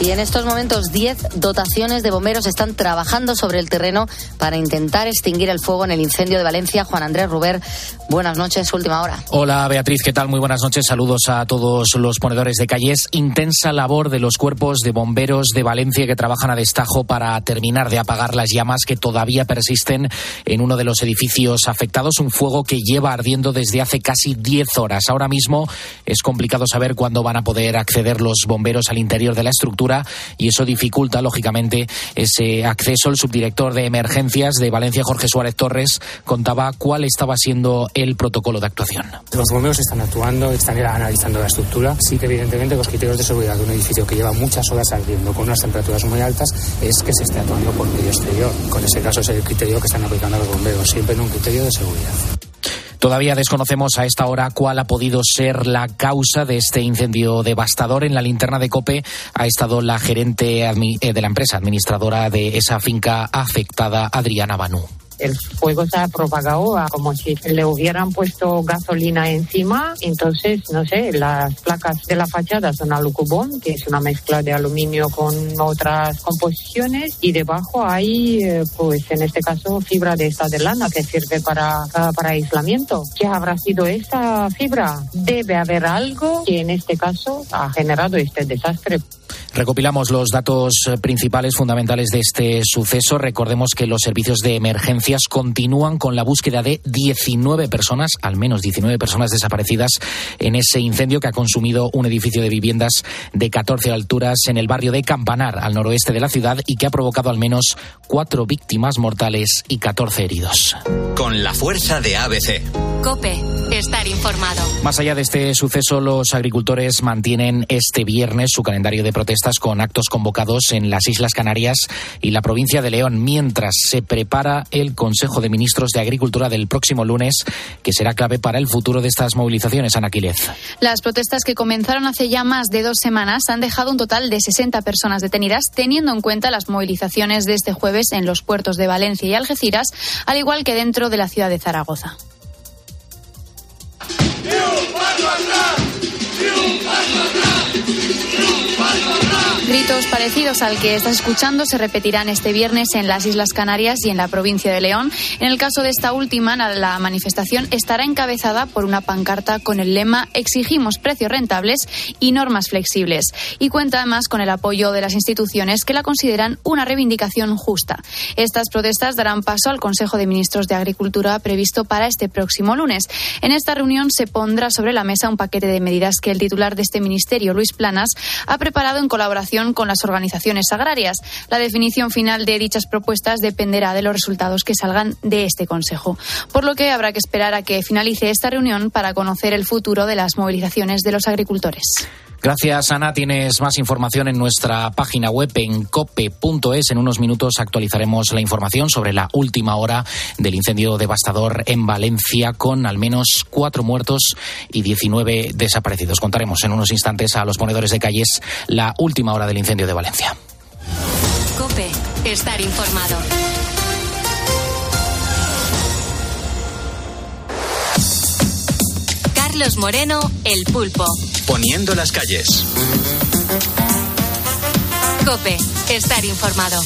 Y en estos momentos 10 dotaciones de bomberos están trabajando sobre el terreno para intentar extinguir el fuego en el incendio de Valencia. Juan Andrés Ruber, buenas noches, última hora. Hola Beatriz, ¿qué tal? Muy buenas noches. Saludos a todos los ponedores de calles. Intensa labor de los cuerpos de bomberos de Valencia que trabajan a destajo para terminar de apagar las llamas que todavía persisten en uno de los edificios afectados. Un fuego que lleva ardiendo desde hace casi 10 horas. Ahora mismo es complicado saber cuándo van a poder acceder los bomberos al interior de la estructura y eso dificulta, lógicamente, ese acceso. El subdirector de emergencias de Valencia, Jorge Suárez Torres, contaba cuál estaba siendo el protocolo de actuación. Los bomberos están actuando, están analizando la estructura. Sí que, evidentemente, los criterios de seguridad de un edificio que lleva muchas horas ardiendo con unas temperaturas muy altas es que se esté actuando por medio exterior. Con ese caso es el criterio que están aplicando los bomberos, siempre en un criterio de seguridad. Todavía desconocemos a esta hora cuál ha podido ser la causa de este incendio devastador. En la linterna de Cope ha estado la gerente eh, de la empresa administradora de esa finca afectada, Adriana Banú el fuego se ha propagado como si le hubieran puesto gasolina encima. Entonces, no sé, las placas de la fachada son alucubón, que es una mezcla de aluminio con otras composiciones, y debajo hay, eh, pues en este caso, fibra de esta de lana que sirve para, para aislamiento. ¿Qué habrá sido esa fibra? Debe haber algo que en este caso ha generado este desastre. Recopilamos los datos eh, principales fundamentales de este suceso. Recordemos que los servicios de emergencias continúan con la búsqueda de 19 personas, al menos 19 personas desaparecidas en ese incendio que ha consumido un edificio de viviendas de 14 alturas en el barrio de Campanar, al noroeste de la ciudad, y que ha provocado al menos cuatro víctimas mortales y 14 heridos. Con la fuerza de ABC. Cope, estar informado. Más allá de este suceso, los agricultores mantienen este viernes su calendario de protestas con actos convocados en las Islas Canarias y la provincia de León, mientras se prepara el Consejo de Ministros de Agricultura del próximo lunes, que será clave para el futuro de estas movilizaciones, Ana Las protestas que comenzaron hace ya más de dos semanas han dejado un total de 60 personas detenidas, teniendo en cuenta las movilizaciones de este jueves en los puertos de Valencia y Algeciras, al igual que dentro de la ciudad de Zaragoza. Gritos parecidos al que estás escuchando se repetirán este viernes en las Islas Canarias y en la provincia de León. En el caso de esta última, la manifestación estará encabezada por una pancarta con el lema Exigimos precios rentables y normas flexibles. Y cuenta además con el apoyo de las instituciones que la consideran una reivindicación justa. Estas protestas darán paso al Consejo de Ministros de Agricultura previsto para este próximo lunes. En esta reunión se pondrá sobre la mesa un paquete de medidas que el titular de este ministerio, Luis Planas, ha preparado en colaboración con las organizaciones agrarias. La definición final de dichas propuestas dependerá de los resultados que salgan de este Consejo, por lo que habrá que esperar a que finalice esta reunión para conocer el futuro de las movilizaciones de los agricultores. Gracias, Ana. Tienes más información en nuestra página web en cope.es. En unos minutos actualizaremos la información sobre la última hora del incendio devastador en Valencia, con al menos cuatro muertos y 19 desaparecidos. Contaremos en unos instantes a los ponedores de calles la última hora del incendio de Valencia. Cope, estar informado. Carlos Moreno, El Pulpo. Poniendo las calles. Cope, estar informado.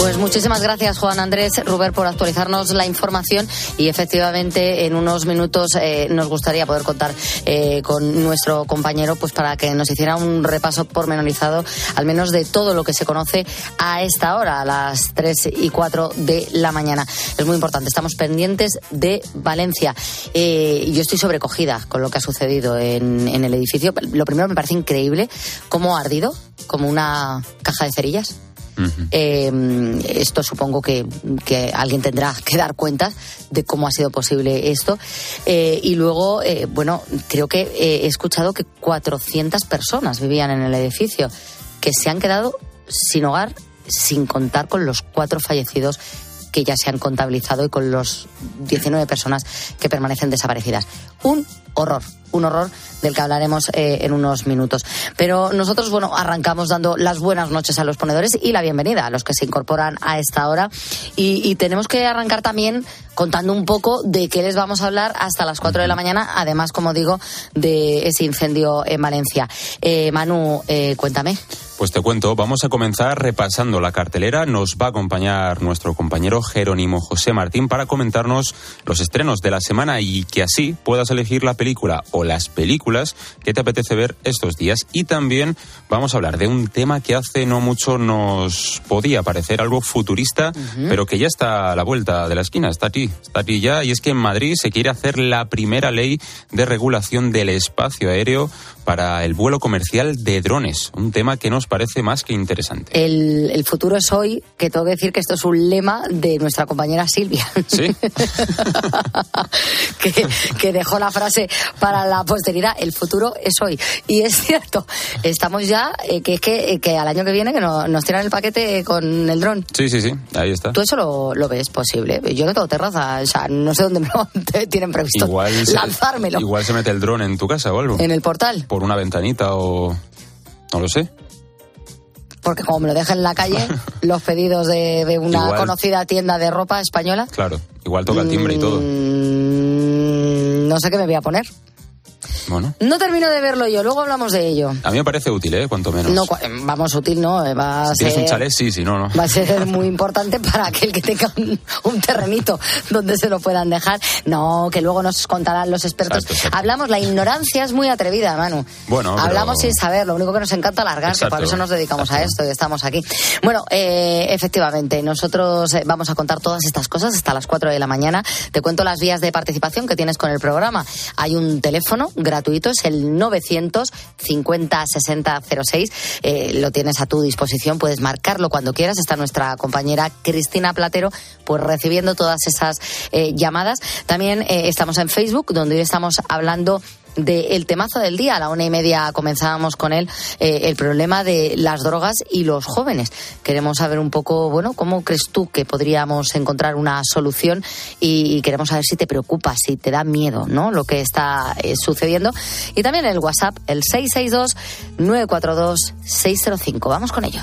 Pues muchísimas gracias, Juan Andrés Ruber, por actualizarnos la información y efectivamente en unos minutos eh, nos gustaría poder contar eh, con nuestro compañero pues para que nos hiciera un repaso pormenorizado, al menos de todo lo que se conoce a esta hora, a las 3 y 4 de la mañana. Es muy importante, estamos pendientes de Valencia. Eh, yo estoy sobrecogida con lo que ha sucedido en, en el edificio. Lo primero me parece increíble cómo ha ardido, como una caja de cerillas. Eh, esto supongo que, alguien tendrá que dar cuenta de cómo ha sido posible esto. Eh, y luego, eh, bueno, creo que he escuchado que 400 personas vivían en el edificio que se han quedado sin hogar, sin contar con los cuatro fallecidos que ya se han contabilizado y con los 19 personas que permanecen desaparecidas. Un horror. un horror del que hablaremos eh, en unos minutos. Pero nosotros, bueno, arrancamos dando las buenas noches a los ponedores y la bienvenida a los que se incorporan a esta hora. Y, y tenemos que arrancar también contando un poco de qué les vamos a hablar hasta las 4 de la mañana, además, como digo, de ese incendio en Valencia. Eh, Manu, eh, cuéntame. Pues te cuento, vamos a comenzar repasando la cartelera. Nos va a acompañar nuestro compañero Jerónimo José Martín para comentarnos los estrenos de la semana y que así puedas elegir la película o las películas que te apetece ver estos días. Y también vamos a hablar de un tema que hace no mucho nos podía parecer algo futurista, pero que ya está a la vuelta de la esquina, está aquí, está aquí ya. Y es que en Madrid se quiere hacer la primera ley de regulación del espacio aéreo para el vuelo comercial de drones, un tema que nos parece más que interesante. El, el, futuro es hoy, que tengo que decir que esto es un lema de nuestra compañera Silvia. Sí. que, que, dejó la frase para la posteridad, el futuro es hoy. Y es cierto, estamos ya, eh, que es que, que, al año que viene que no, nos tiran el paquete con el dron. Sí, sí, sí, ahí está. ¿Tú eso lo, lo ves posible? Yo no tengo terraza, o sea, no sé dónde me lo tienen previsto igual lanzármelo. Se, igual se mete el dron en tu casa o algo. En el portal. Por una ventanita o... no lo sé porque como me lo dejan en la calle, los pedidos de, de una Igual. conocida tienda de ropa española. Claro, igual toca el timbre y todo. No sé qué me voy a poner. Bueno. No termino de verlo yo, luego hablamos de ello. A mí me parece útil, ¿eh? Cuanto menos. No, vamos, útil no, eh, va a si tienes ser... un chalet, sí, si no, no. Va a ser muy importante para aquel que tenga un, un, terrenito donde se lo puedan dejar. No, que luego nos contarán los expertos. Exacto, exacto. Hablamos, la ignorancia es muy atrevida, Manu. Bueno, pero... Hablamos sin saber, lo único que nos encanta alargar, que por eso nos dedicamos exacto. a esto y estamos aquí. Bueno, eh, efectivamente, nosotros eh, vamos a contar todas estas cosas hasta las 4 de la mañana. Te cuento las vías de participación que tienes con el programa. Hay un teléfono gratuito, es el 950 60 06. Eh, lo tienes a tu disposición, puedes marcarlo cuando quieras. Está nuestra compañera Cristina Platero, pues recibiendo todas esas eh, llamadas. También eh, estamos en Facebook, donde hoy estamos hablando del temazo del día. A la una y media comenzábamos con él eh, el problema de las drogas y los jóvenes. Queremos saber un poco, bueno, cómo crees tú que podríamos encontrar una solución y, y queremos saber si te preocupa, si te da miedo, ¿no? Lo que está eh, sucediendo. Y también el WhatsApp, el 662-942-605. Vamos con ello.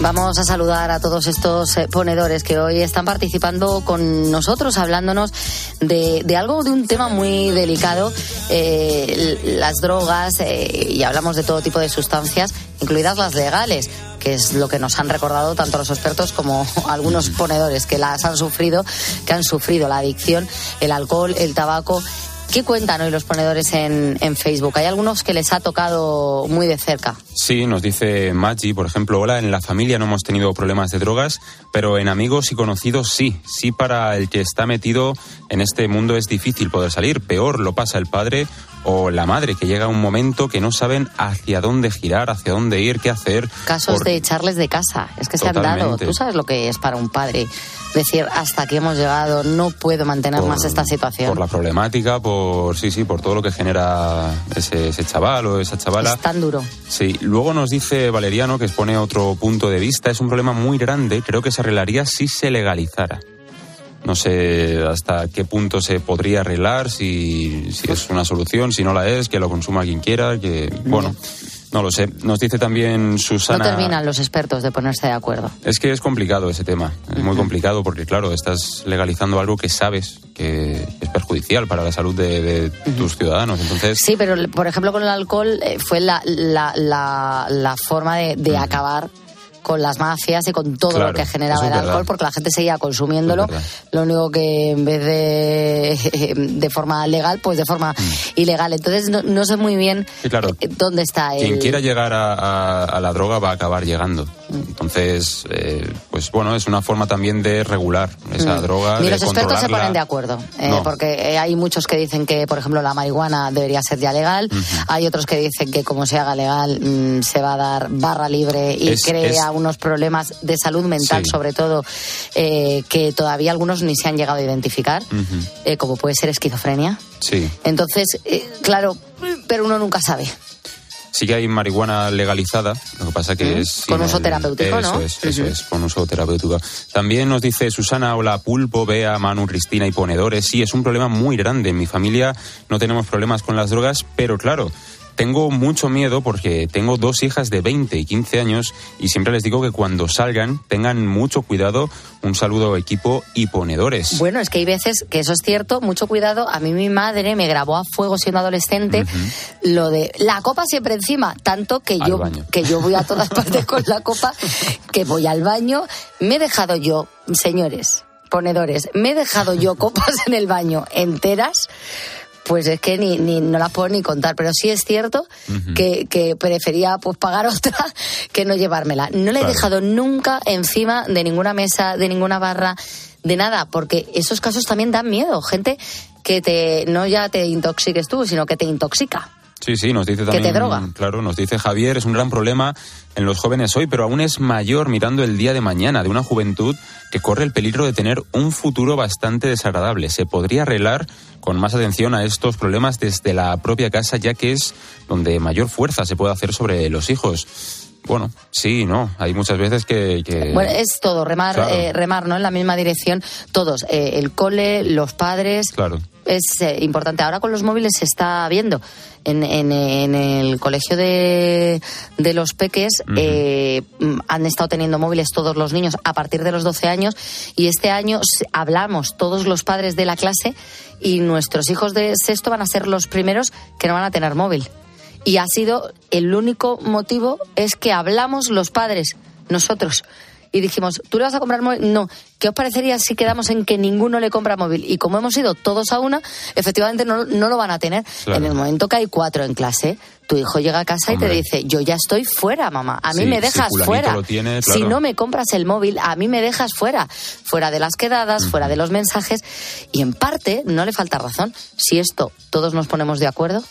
Vamos a saludar a todos estos eh, ponedores que hoy están participando con nosotros, hablándonos de, de algo, de un tema muy delicado, eh, las drogas, eh, y hablamos de todo tipo de sustancias, incluidas las legales que es lo que nos han recordado tanto los expertos como algunos ponedores que las han sufrido, que han sufrido la adicción, el alcohol, el tabaco ¿Qué cuentan hoy los ponedores en, en, Facebook? Hay algunos que les ha tocado muy de cerca. Sí, nos dice Maggi, por ejemplo, hola, en la familia no hemos tenido problemas de drogas, pero en amigos y conocidos sí. Sí para el que está metido en este mundo es difícil poder salir. Peor lo pasa el padre o la madre, que llega un momento que no saben hacia dónde girar, hacia dónde ir, qué hacer. Casos por... de echarles de casa. Es que Totalmente. se han dado. Tú sabes lo que es para un padre decir hasta aquí hemos llegado, no puedo mantener por, más esta situación. Por la problemática, por sí, sí, por todo lo que genera ese, ese, chaval o esa chavala. Es tan duro. Sí, luego nos dice Valeriano, que expone otro punto de vista, es un problema muy grande, creo que se arreglaría si se legalizara. No sé hasta qué punto se podría arreglar, si, si es una solución, si no la es, que lo consuma quien quiera, que, bueno. No lo sé. Nos dice también Susana. No terminan los expertos de ponerse de acuerdo. Es que es complicado ese tema. Es uh -huh. muy complicado porque, claro, estás legalizando algo que sabes que es perjudicial para la salud de, de uh -huh. tus ciudadanos. Entonces. Sí, pero por ejemplo con el alcohol eh, fue la, la, la, la, forma de, de uh -huh. acabar con las mafias y con todo claro, lo que generaba el alcohol, verdad. porque la gente seguía consumiéndolo. Lo único que en vez de de forma legal, pues de forma mm. ilegal. Entonces no, no, sé muy bien claro. Eh, dónde está Quien el... quiera llegar a, a, a, la droga va a acabar llegando. Mm. Entonces, eh, pues bueno, es una forma también de regular esa mm. droga. Ni los expertos se ponen de acuerdo, eh, no. porque hay muchos que dicen que, por ejemplo, la marihuana debería ser ya legal. Uh -huh. Hay otros que dicen que como se haga legal mmm, se va a dar barra libre y es, crea es... unos problemas de salud mental, sí. sobre todo, eh, que todavía algunos ni se han llegado a identificar, uh -huh. eh, como puede ser esquizofrenia. Sí. Entonces, eh, claro, pero uno nunca sabe. Sí que hay marihuana legalizada, lo que pasa que mm, es... Con uso terapéutico, eso ¿no? Es, eso uh -huh. es, con uso terapéutico. También nos dice Susana, hola Pulpo, Bea, Manu, Cristina y Ponedores. Sí, es un problema muy grande. En mi familia no tenemos problemas con las drogas, pero claro, tengo mucho miedo porque tengo dos hijas de 20 y 15 años y siempre les digo que cuando salgan tengan mucho cuidado. Un saludo equipo y ponedores. Bueno, es que hay veces que eso es cierto, mucho cuidado. A mí mi madre me grabó a fuego siendo adolescente uh -huh. lo de la copa siempre encima, tanto que yo que yo voy a todas partes con la copa, que voy al baño, me he dejado yo, señores, ponedores, me he dejado yo copas en el baño enteras pues es que ni, ni no las puedo ni contar, pero sí es cierto uh -huh. que, que, prefería pues pagar otra que no llevármela. No la he claro. dejado nunca encima de ninguna mesa, de ninguna barra, de nada, porque esos casos también dan miedo. Gente que te no ya te intoxiques tú, sino que te intoxica. Sí, sí, nos dice también. Que te droga. Claro, nos dice Javier, es un gran problema en los jóvenes hoy, pero aún es mayor mirando el día de mañana de una juventud que corre el peligro de tener un futuro bastante desagradable. Se podría arreglar con más atención a estos problemas desde la propia casa, ya que es donde mayor fuerza se puede hacer sobre los hijos. Bueno, sí, no. Hay muchas veces que. que... Bueno, es todo, remar, claro. eh, remar, ¿no? En la misma dirección, todos. Eh, el cole, los padres. Claro. Es eh, importante. Ahora con los móviles se está viendo. En, en, en el colegio de, de los peques uh -huh. han estado teniendo móviles todos los niños a partir de los 12 años y este año hablamos todos los padres de la clase y nuestros hijos de sexto van a ser los primeros que no van a tener móvil y ha sido el único motivo es que hablamos los padres, nosotros. Y dijimos, ¿tú le vas a comprar móvil? No. ¿Qué os parecería si quedamos en que ninguno le compra móvil? Y como hemos ido todos a una, efectivamente no, no lo van a tener. Claro. En el momento que hay cuatro en clase, tu hijo llega a casa Hombre. y te dice, yo ya estoy fuera, mamá. A mí sí, me dejas si fuera. Tiene, claro. Si no me compras el móvil, a mí me dejas fuera. Fuera de las quedadas, fuera de los mensajes. Y en parte, no le falta razón. Si esto todos nos ponemos de acuerdo,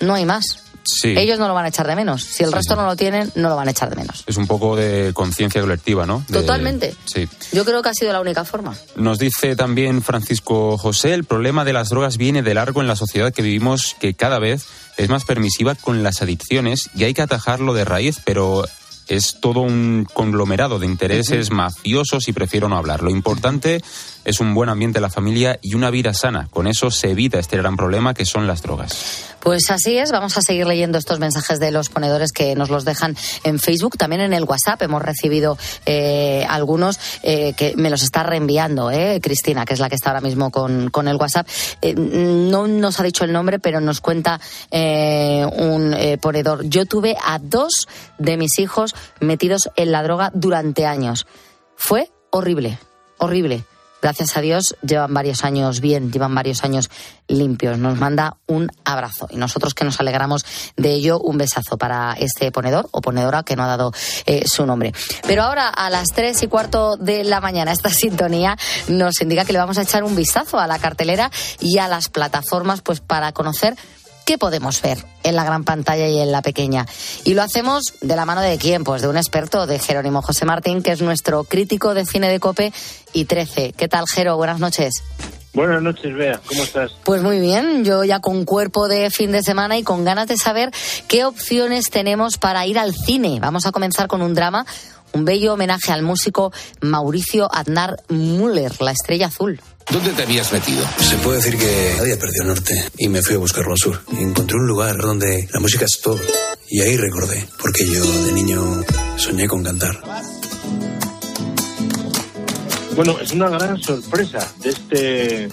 no hay más. Sí. Ellos no lo van a echar de menos. Si el resto no lo tienen, no lo van a echar de menos. Es un poco de conciencia colectiva, ¿no? De- Totalmente. Sí. Yo creo que ha sido la única forma. Nos dice también Francisco José, el problema de las drogas viene de largo en la sociedad que vivimos, que cada vez es más permisiva con las adicciones y hay que atajarlo de raíz, pero es todo un conglomerado de intereses mafiosos y prefiero no hablar. Lo importante es un buen ambiente en la familia y una vida sana. Con eso se evita este gran problema que son las drogas. Pues así es, vamos a seguir leyendo estos mensajes de los ponedores que nos los dejan en Facebook, también en el WhatsApp hemos recibido eh, algunos eh, que me los está reenviando, eh, Cristina, que es la que está ahora mismo con, con el WhatsApp. Eh, no nos ha dicho el nombre, pero nos cuenta un ponedor. Yo tuve a dos de mis hijos metidos en la droga durante años. Fue horrible, horrible. Gracias a Dios llevan varios años bien, llevan varios años limpios. Nos manda un abrazo y nosotros que nos alegramos de ello, un besazo para este ponedor o ponedora que no ha dado eh, su nombre. Pero ahora a las tres y cuarto de la mañana esta sintonía nos indica que le vamos a echar un vistazo a la cartelera y a las plataformas pues para conocer ¿Qué podemos ver en la gran pantalla y en la pequeña? Y lo hacemos de la mano de quién? Pues de un experto, de Jerónimo José Martín, que es nuestro crítico de cine de Cope y 13. ¿Qué tal, Jero? Buenas noches. Buenas noches, Bea. ¿Cómo estás? Pues muy bien, yo ya con cuerpo de fin de semana y con ganas de saber qué opciones tenemos para ir al cine. Vamos a comenzar con un drama, un bello homenaje al músico Mauricio Aznar Müller, la estrella azul. ¿Dónde te habías metido? Se puede decir que había perdido el norte y me fui a buscarlo al sur. Y encontré un lugar donde la música es todo. Y ahí recordé, porque yo de niño soñé con cantar. Bueno, es una gran sorpresa de este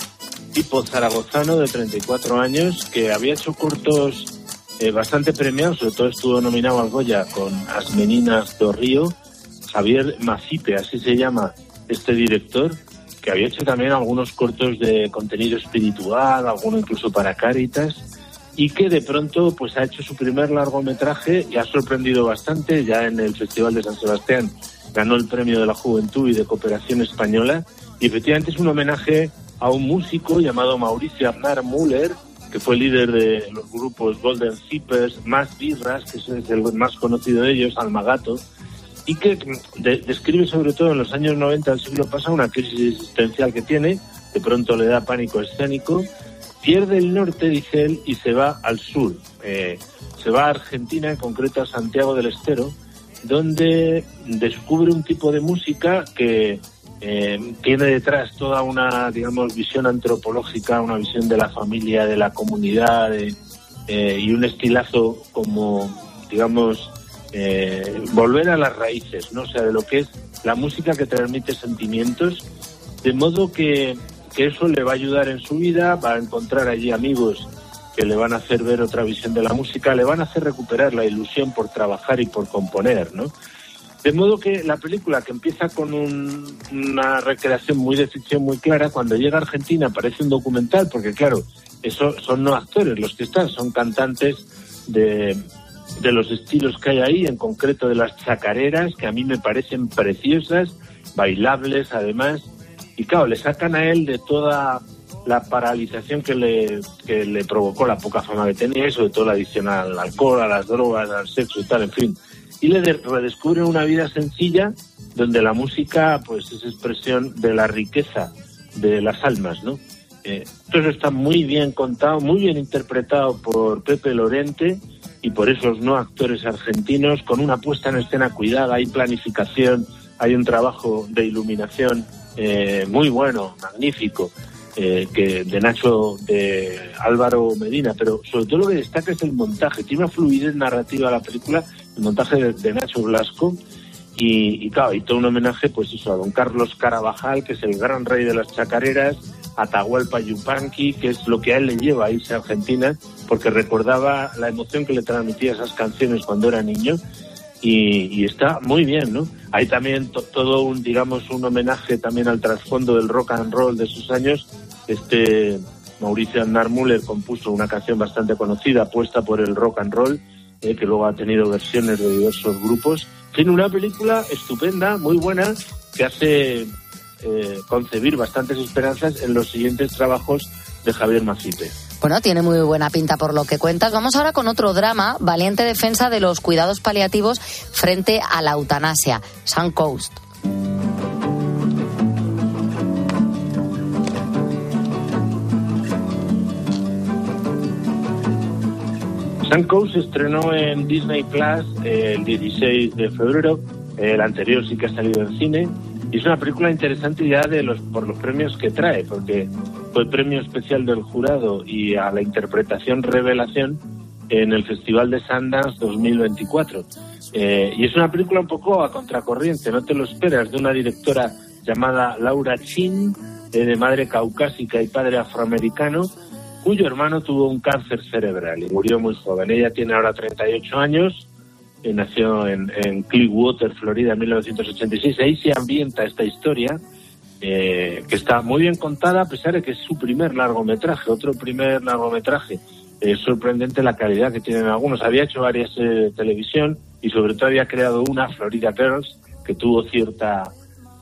tipo zaragozano de 34 años que había hecho cortos eh, bastante premiados, sobre todo estuvo nominado al Goya con As Meninas do Río, Javier Macipe, así se llama este director, que había hecho también algunos cortos de contenido espiritual, alguno incluso para Cáritas, y que de pronto pues ha hecho su primer largometraje y ha sorprendido bastante. Ya en el Festival de San Sebastián ganó el premio de la Juventud y de Cooperación Española. Y efectivamente es un homenaje a un músico llamado Mauricio Aznar Müller que fue líder de los grupos Golden Zippers, Más Birras, que es el más conocido de ellos, Almagato, y que de- describe sobre todo en los años 90 del siglo pasado una crisis existencial que tiene, de pronto le da pánico escénico, pierde el norte, dice él, y se va al sur. Eh, se va a Argentina, en concreto a Santiago del Estero, donde descubre un tipo de música que eh, tiene detrás toda una, digamos, visión antropológica, una visión de la familia, de la comunidad, de, eh, y un estilazo como, digamos, eh, volver a las raíces, ¿no? O sea, de lo que es la música que transmite sentimientos, de modo que, que eso le va a ayudar en su vida, va a encontrar allí amigos que le van a hacer ver otra visión de la música, le van a hacer recuperar la ilusión por trabajar y por componer, ¿no? De modo que la película, que empieza con un- una recreación muy de ficción muy clara, cuando llega a Argentina parece un documental, porque claro, eso son no actores los que están, son cantantes de, de los estilos que hay ahí, en concreto de las chacareras, que a mí me parecen preciosas, bailables además, y claro, le sacan a él de toda la paralización que le, que le provocó la poca fama que tenía, sobre todo la adicción al alcohol, a las drogas, al sexo y tal, en fin. Y le de- redescubren una vida sencilla donde la música pues es expresión de la riqueza de las almas, ¿no? Eh, entonces está muy bien contado, muy bien interpretado por Pepe Lorente y por esos no actores argentinos, con una puesta en escena cuidada, hay planificación, hay un trabajo de iluminación eh, muy bueno, magnífico, eh, que de Nacho, de Álvaro Medina, pero sobre todo lo que destaca es el montaje, tiene una fluidez narrativa la película, el montaje de, Nacho Blasco, y, y claro, y todo un homenaje, pues eso, a don Carlos Carabajal, que es el gran rey de las chacareras, Atahualpa Yupanqui, que es lo que a él le lleva a irse a Argentina, porque recordaba la emoción que le transmitía esas canciones cuando era niño, y, está muy bien, ¿no? Hay también to- todo un, digamos, un homenaje también al trasfondo del rock and roll de sus años. Este Mauricio Aznar Müller compuso una canción bastante conocida, puesta por el rock and roll, eh, que luego ha tenido versiones de diversos grupos. Tiene una película estupenda, muy buena, que hace eh, concebir bastantes esperanzas en los siguientes trabajos de Javier Macipe. Bueno, tiene muy buena pinta por lo que cuentas. Vamos ahora con otro drama, valiente defensa de los cuidados paliativos frente a la eutanasia, Sun Coast. Sun se estrenó en Disney Plus eh, el 16 de febrero. El anterior sí que ha salido en cine. Y es una película interesante ya de los, por los premios que trae, porque fue premio especial del jurado y a la interpretación revelación en el Festival de Sundance 2024. Eh, y es una película un poco a contracorriente, no te lo esperas, de una directora llamada Laura Chin, eh, de madre caucásica y padre afroamericano, cuyo hermano tuvo un cáncer cerebral y murió muy joven. Ella tiene ahora 38 años, eh, nació en, en, Clearwater, Florida, en 1986. Ahí se ambienta esta historia, eh, que está muy bien contada, a pesar de que es su primer largometraje, otro primer largometraje. Es sorprendente la calidad que tienen algunos. Había hecho varias eh, televisión y sobre todo había creado una, Florida Girls, que tuvo cierta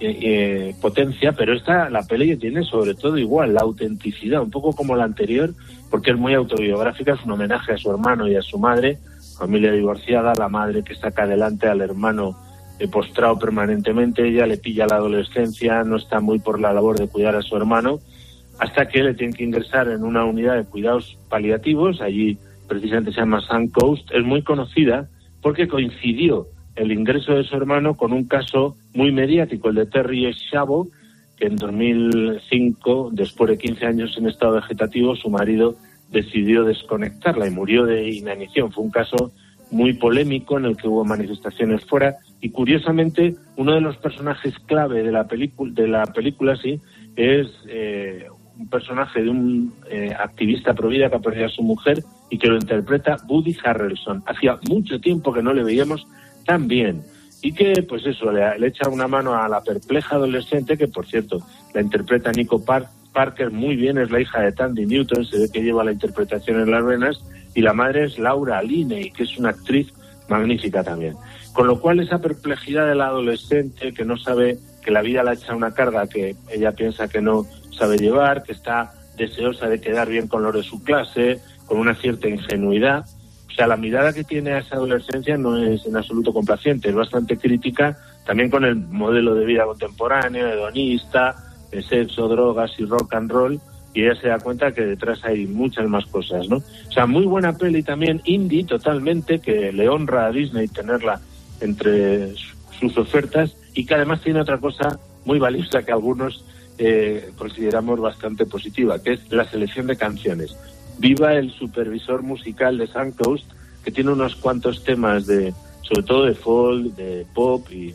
eh, eh, potencia, pero esta, la peli tiene sobre todo igual, la autenticidad, un poco como la anterior, porque es muy autobiográfica, es un homenaje a su hermano y a su madre, familia divorciada, la madre que saca adelante al hermano eh, postrado permanentemente, ella le pilla la adolescencia, no está muy por la labor de cuidar a su hermano, hasta que le tiene que ingresar en una unidad de cuidados paliativos, allí precisamente se llama Sun Coast, es muy conocida porque coincidió el ingreso de su hermano con un caso muy mediático, el de Terry Chavo, que en 2005, después de 15 años en estado vegetativo, su marido decidió desconectarla y murió de inanición. Fue un caso muy polémico en el que hubo manifestaciones fuera y curiosamente uno de los personajes clave de la película de la película sí es eh, un personaje de un eh, activista pro vida que ha perdido a su mujer y que lo interpreta Woody Harrelson. Hacía mucho tiempo que no le veíamos también. Y que, pues eso, le, echa una mano a la perpleja adolescente, que por cierto, la interpreta Nico Parker muy bien, es la hija de Tandy Newton, se ve que lleva la interpretación en las venas, y la madre es Laura Linney, que es una actriz magnífica también. Con lo cual esa perplejidad de la adolescente que no sabe que la vida la echa una carga que ella piensa que no sabe llevar, que está deseosa de quedar bien con los de su clase, con una cierta ingenuidad, o sea, la mirada que tiene a esa adolescencia no es en absoluto complaciente, es bastante crítica también con el modelo de vida contemporáneo, hedonista, de sexo, drogas y rock and roll, y ella se da cuenta que detrás hay muchas más cosas, ¿no? O sea, muy buena peli también, indie totalmente, que le honra a Disney tenerla entre sus ofertas y que además tiene otra cosa muy valiosa que algunos eh, consideramos bastante positiva, que es la selección de canciones viva el supervisor musical de Coast, que tiene unos cuantos temas de, sobre todo de folk, de pop y,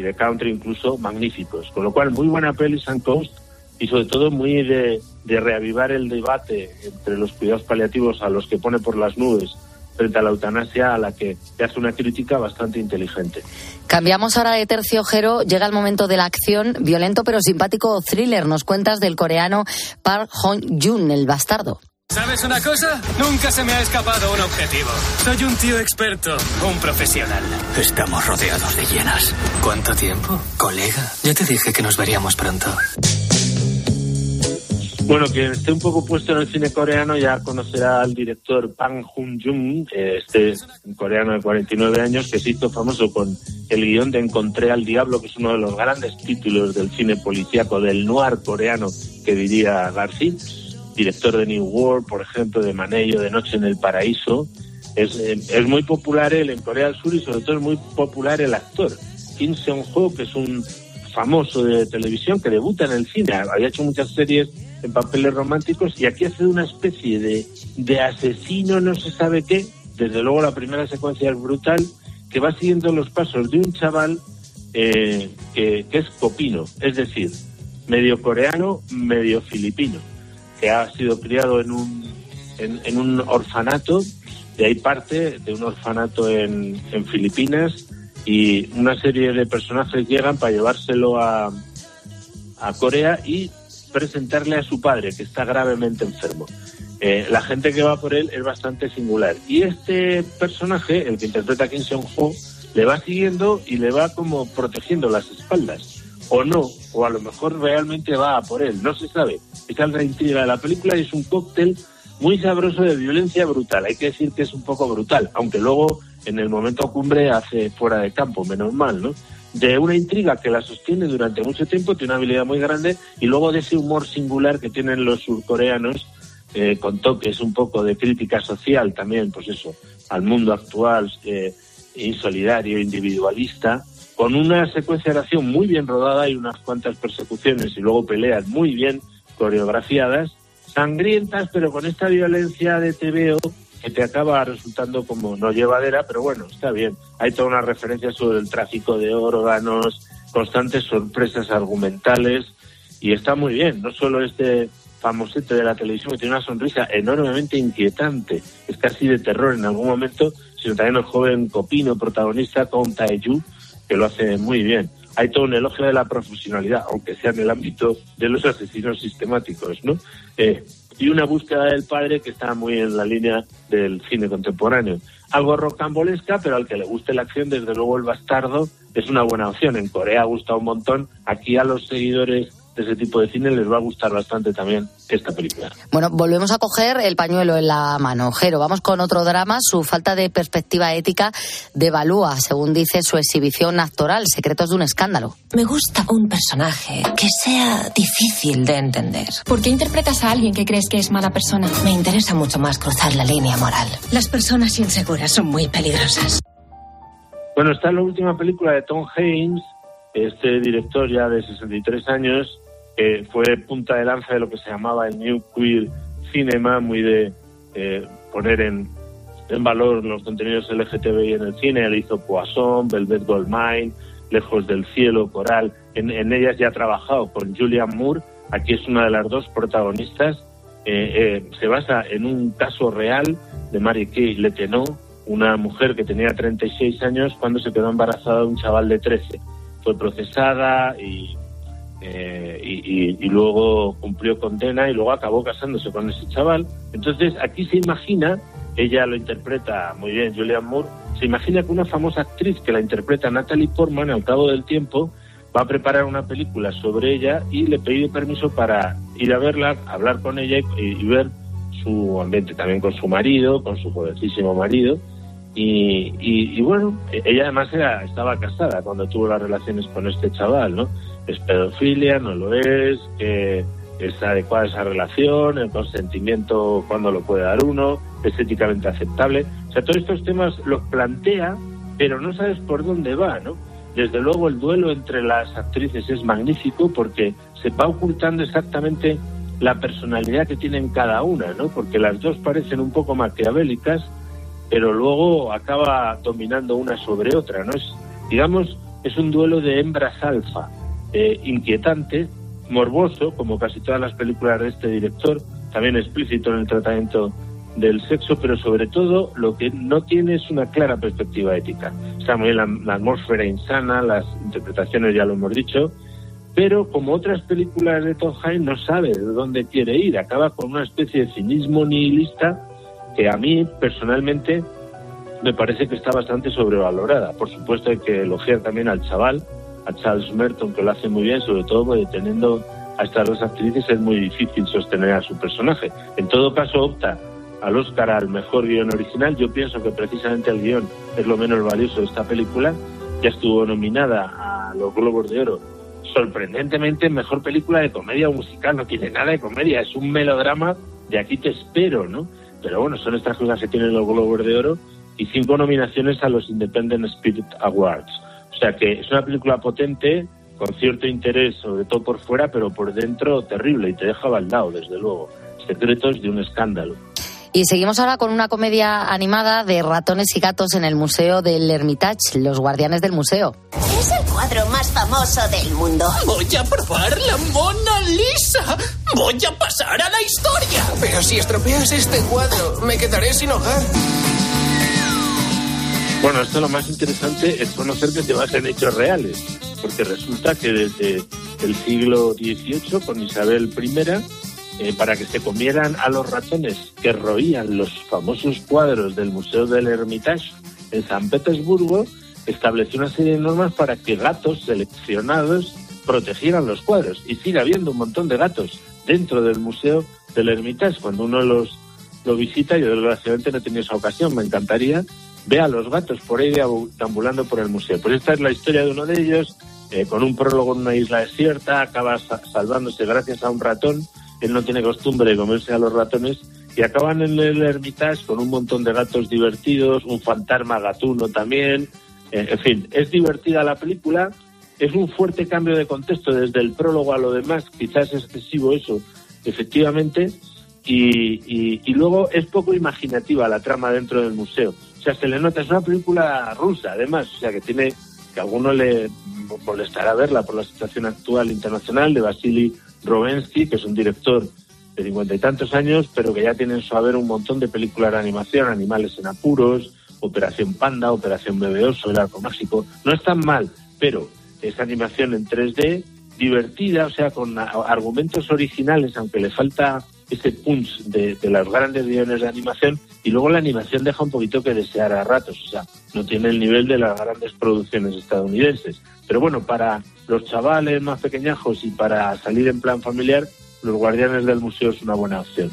de country incluso, magníficos. Con lo cual, muy buena peli Coast y sobre todo muy de, de reavivar el debate entre los cuidados paliativos a los que pone por las nubes frente a la eutanasia a la que te hace una crítica bastante inteligente. Cambiamos ahora de tercio, Jero. Llega el momento de la acción, violento pero simpático thriller. Nos cuentas del coreano Park Hong-jun, el bastardo. ¿Sabes una cosa? Nunca se me ha escapado un objetivo. Soy un tío experto, un profesional. Estamos rodeados de llenas. ¿Cuánto tiempo? Colega, ya te dije que nos veríamos pronto. Bueno, quien esté un poco puesto en el cine coreano ya conocerá al director Bang Joon-jung, eh, este coreano de 49 años que se hizo famoso con el guion de Encontré al Diablo, que es uno de los grandes títulos del cine policíaco, del noir coreano, que diría García director de New World, por ejemplo, de Manello, de Noche en el Paraíso. Es, muy popular él en Corea del Sur y sobre todo es muy popular el actor. Kim Seon-ho, que es un famoso de televisión que debuta en el cine, había hecho muchas series en papeles románticos y aquí hace una especie de, asesino, no se sabe qué. Desde luego la primera secuencia es brutal, que va siguiendo los pasos de un chaval eh, que es copino, es decir, medio coreano, medio filipino que ha sido criado en un, en, un orfanato, de ahí parte de un orfanato en, en Filipinas y una serie de personajes llegan para llevárselo a, a Corea y presentarle a su padre, que está gravemente enfermo. Eh, la gente que va por él es bastante singular. Y este personaje, el que interpreta a Kim Seon-ho, le va siguiendo y le va como protegiendo las espaldas. O no, o a lo mejor realmente va a por él, no se sabe. Esa es la intriga de la película y es un cóctel muy sabroso de violencia brutal. Hay que decir que es un poco brutal, aunque luego en el momento cumbre hace fuera de campo, menos mal, ¿no? De una intriga que la sostiene durante mucho tiempo, tiene una habilidad muy grande, y luego de ese humor singular que tienen los surcoreanos, eh, con toques un poco de crítica social también, pues eso, al mundo actual, eh, insolidario, individualista, con una secuencia de acción muy bien rodada y unas cuantas persecuciones y luego peleas muy bien coreografiadas, sangrientas, pero con esta violencia de TVO que te acaba resultando como no llevadera, pero bueno, está bien. Hay toda una referencia sobre el tráfico de órganos, constantes sorpresas argumentales y está muy bien. No solo este famosete de la televisión que tiene una sonrisa enormemente inquietante, es casi de terror en algún momento, sino también el joven Copino, protagonista, con Taeju, que lo hace muy bien. Hay todo un elogio de la profesionalidad, aunque sea en el ámbito de los asesinos sistemáticos, ¿no? Eh, y una búsqueda del padre que está muy en la línea del cine contemporáneo. Algo rocambolesca, pero al que le guste la acción, desde luego el bastardo es una buena opción. En Corea ha gustado un montón. Aquí a los seguidores de ese tipo de cine les va a gustar bastante también esta película. Bueno, volvemos a coger el pañuelo en la mano. Jero, vamos con otro drama. Su falta de perspectiva ética devalúa, según dice su exhibición actoral, Secretos de un escándalo. Me gusta un personaje que sea difícil de entender. ¿Por qué interpretas a alguien que crees que es mala persona? Me interesa mucho más cruzar la línea moral. Las personas inseguras son muy peligrosas. Bueno, está la última película de Tom Haynes, este director ya de 63 años, que fue punta de lanza de lo que se llamaba el New Queer Cinema, muy de eh, poner en, en valor los contenidos LGTBI en el cine. Él hizo Poisson, Velvet Goldmine, Lejos del Cielo, Coral. En, en ellas ya ha trabajado con Julianne Moore. Aquí es una de las dos protagonistas. Eh, eh, se basa en un caso real de Marie Kay Leteno, una mujer que tenía 36 años cuando se quedó embarazada de un chaval de 13. Fue procesada y eh, y, luego cumplió condena y luego acabó casándose con ese chaval. Entonces aquí se imagina, ella lo interpreta muy bien, Julianne Moore, se imagina que una famosa actriz que la interpreta Natalie Portman al cabo del tiempo va a preparar una película sobre ella y le pide permiso para ir a verla, hablar con ella y, y ver su ambiente también con su marido, con su jovencísimo marido. Y, y, y, bueno, ella además era, estaba casada cuando tuvo las relaciones con este chaval, ¿no? Es pedofilia, no lo es, que es adecuada esa relación, el consentimiento cuando lo puede dar uno, es éticamente aceptable. O sea, todos estos temas los plantea, pero no sabes por dónde va, ¿no? Desde luego el duelo entre las actrices es magnífico porque se va ocultando exactamente la personalidad que tienen cada una, ¿no? Porque las dos parecen un poco maquiavélicas, pero luego acaba dominando una sobre otra, ¿no? Es, digamos, es un duelo de hembras alfa, eh, inquietante, morboso, como casi todas las películas de este director, también explícito en el tratamiento del sexo, pero sobre todo lo que no tiene es una clara perspectiva ética. Está muy la, la atmósfera insana, las interpretaciones ya lo hemos dicho, pero como otras películas de Tom no sabe de dónde quiere ir, acaba con una especie de cinismo nihilista que a mí personalmente me parece que está bastante sobrevalorada. Por supuesto hay que elogiar también al chaval, a Charles Merton, que lo hace muy bien, sobre todo porque teniendo a estas dos actrices es muy difícil sostener a su personaje. En todo caso opta al Oscar al mejor guion original. Yo pienso que precisamente el guion es lo menos valioso de esta película. Ya estuvo nominada a los Globos de Oro. Sorprendentemente, mejor película de comedia o musical. No tiene nada de comedia, es un melodrama de aquí te espero, ¿no? Pero bueno, son estas cosas que tienen los Globos de Oro y cinco nominaciones a los Independent Spirit Awards. O sea que es una película potente, con cierto interés, sobre todo por fuera, pero por dentro terrible y te deja baldado, desde luego. Secretos de un escándalo. Y seguimos ahora con una comedia animada de ratones y gatos en el Museo del Hermitage, Los Guardianes del Museo. Es el cuadro más famoso del mundo. Voy a probar la Mona Lisa. Voy a pasar a la historia. Pero si estropeas este cuadro, me quedaré sin hogar. Bueno, esto lo más interesante es conocer que se basa en hechos reales, porque resulta que desde el siglo XVIII, con Isabel I, eh, para que se comieran a los ratones que roían los famosos cuadros del Museo del Hermitage en San Petersburgo, estableció una serie de normas para que gatos seleccionados protegieran los cuadros. Y sigue habiendo un montón de gatos dentro del Museo del Hermitage. Cuando uno los lo visita, yo desgraciadamente no he tenido esa ocasión, me encantaría, ve a los gatos por ahí deambulando por el museo. Pues esta es la historia de uno de ellos, eh, con un prólogo en una isla desierta, acaba sa- salvándose gracias a un ratón, él no tiene costumbre de comerse a los ratones, y acaban en el Hermitage con un montón de gatos divertidos, un fantasma gatuno también, eh, en fin, es divertida la película, es un fuerte cambio de contexto desde el prólogo a lo demás, quizás es excesivo eso, efectivamente, y- y luego es poco imaginativa la trama dentro del museo. Sea, se le nota, es una película rusa, además, o sea, que tiene, que a alguno le molestará verla por la situación actual internacional de Vasily Rovensky, que es un director de cincuenta y tantos años, pero que ya tiene en su haber un montón de películas de animación, Animales en Apuros, Operación Panda, Operación Bebé Oso, El Arco Mágico. No es tan mal, pero es animación en 3D, divertida, o sea, con argumentos originales, aunque le falta ese punch de, de las grandes guiones de animación, y luego la animación deja un poquito que desear a ratos, o sea, no tiene el nivel de las grandes producciones estadounidenses. Pero bueno, para los chavales más pequeñajos y para salir en plan familiar, Los Guardianes del Museo es una buena opción.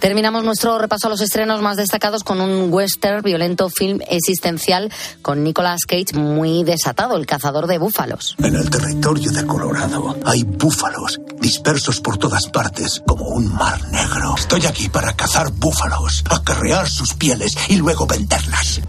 Terminamos nuestro repaso a los estrenos más destacados con un western violento film existencial con Nicolas Cage muy desatado, el cazador de búfalos. En el territorio de Colorado hay búfalos dispersos por todas partes como un mar negro. Estoy aquí para cazar búfalos, acarrear sus pieles y luego venderlas.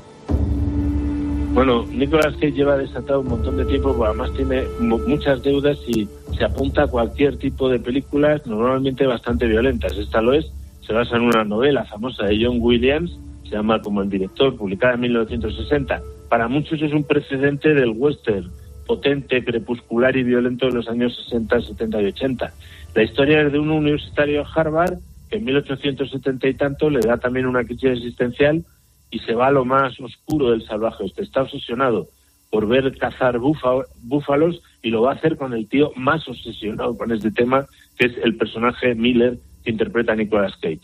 Bueno, Nicolas Cage lleva desatado un montón de tiempo, porque además tiene mu- muchas deudas y se apunta a cualquier tipo de películas, normalmente bastante violentas. Esta lo es, se basa en una novela famosa de John Williams, se llama como el director, publicada en 1960. Para muchos es un precedente del western potente, crepuscular y violento de los años 60, 70 y 80. La historia es de un universitario de Harvard que en 1870 y tanto le da también una crisis existencial y se va a lo más oscuro del salvaje oeste. Está obsesionado por ver cazar búfa- búfalos y lo va a hacer con el tío más obsesionado con este tema, que es el personaje Miller que interpreta Nicolas Cage.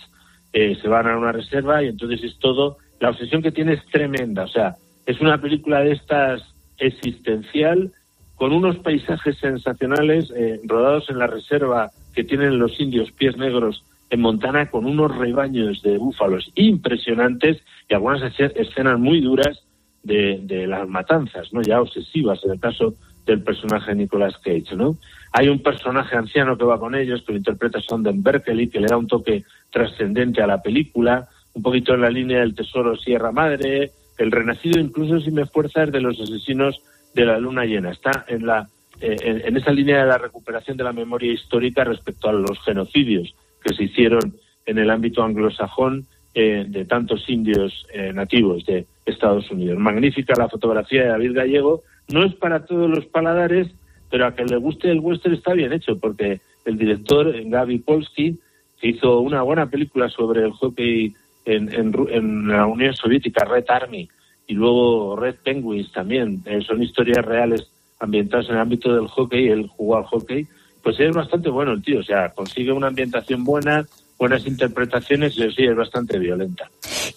Eh, se van a una reserva y entonces es todo. La obsesión que tiene es tremenda, o sea, es una película de estas existencial con unos paisajes sensacionales eh, rodados en la reserva que tienen los indios pies negros en Montana con unos rebaños de búfalos impresionantes y algunas esce- escenas muy duras de, de las matanzas, ¿no? Ya obsesivas en el caso del personaje Nicolas Cage, ¿no? Hay un personaje anciano que va con ellos, que lo interpreta Sonden Berkeley, que le da un toque trascendente a la película, un poquito en la línea del tesoro Sierra Madre, el renacido incluso si me fuerzas de los asesinos de la luna llena. Está en la eh, en esa línea de la recuperación de la memoria histórica respecto a los genocidios que se hicieron en el ámbito anglosajón eh, de tantos indios eh, nativos de Estados Unidos. Magnífica la fotografía de David Gallego. No es para todos los paladares, pero a que le guste el western está bien hecho, porque el director eh, Gaby Polsky, hizo una buena película sobre el hockey en, en en la Unión Soviética, Red Army, y luego Red Penguins también, eh, son historias reales ambientadas en el ámbito del hockey, él jugó al hockey, pues es bastante bueno el tío, o sea, consigue una ambientación buena, buenas interpretaciones y sí, es bastante violenta.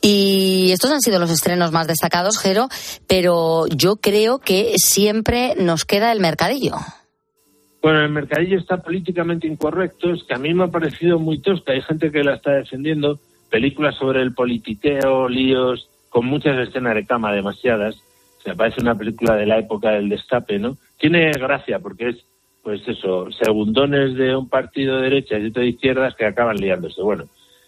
Y estos han sido los estrenos más destacados, Jero, pero yo creo que siempre nos queda el mercadillo. Bueno, el mercadillo está políticamente incorrecto, es que a mí me ha parecido muy tosca, hay gente que la está defendiendo, películas sobre el politiqueo, líos, con muchas escenas de cama, demasiadas, o sea, parece una película de la época del destape, ¿no? Tiene gracia porque es, pues eso, segundones de un partido de derecha y otro de izquierdas que acaban liándose. Bueno,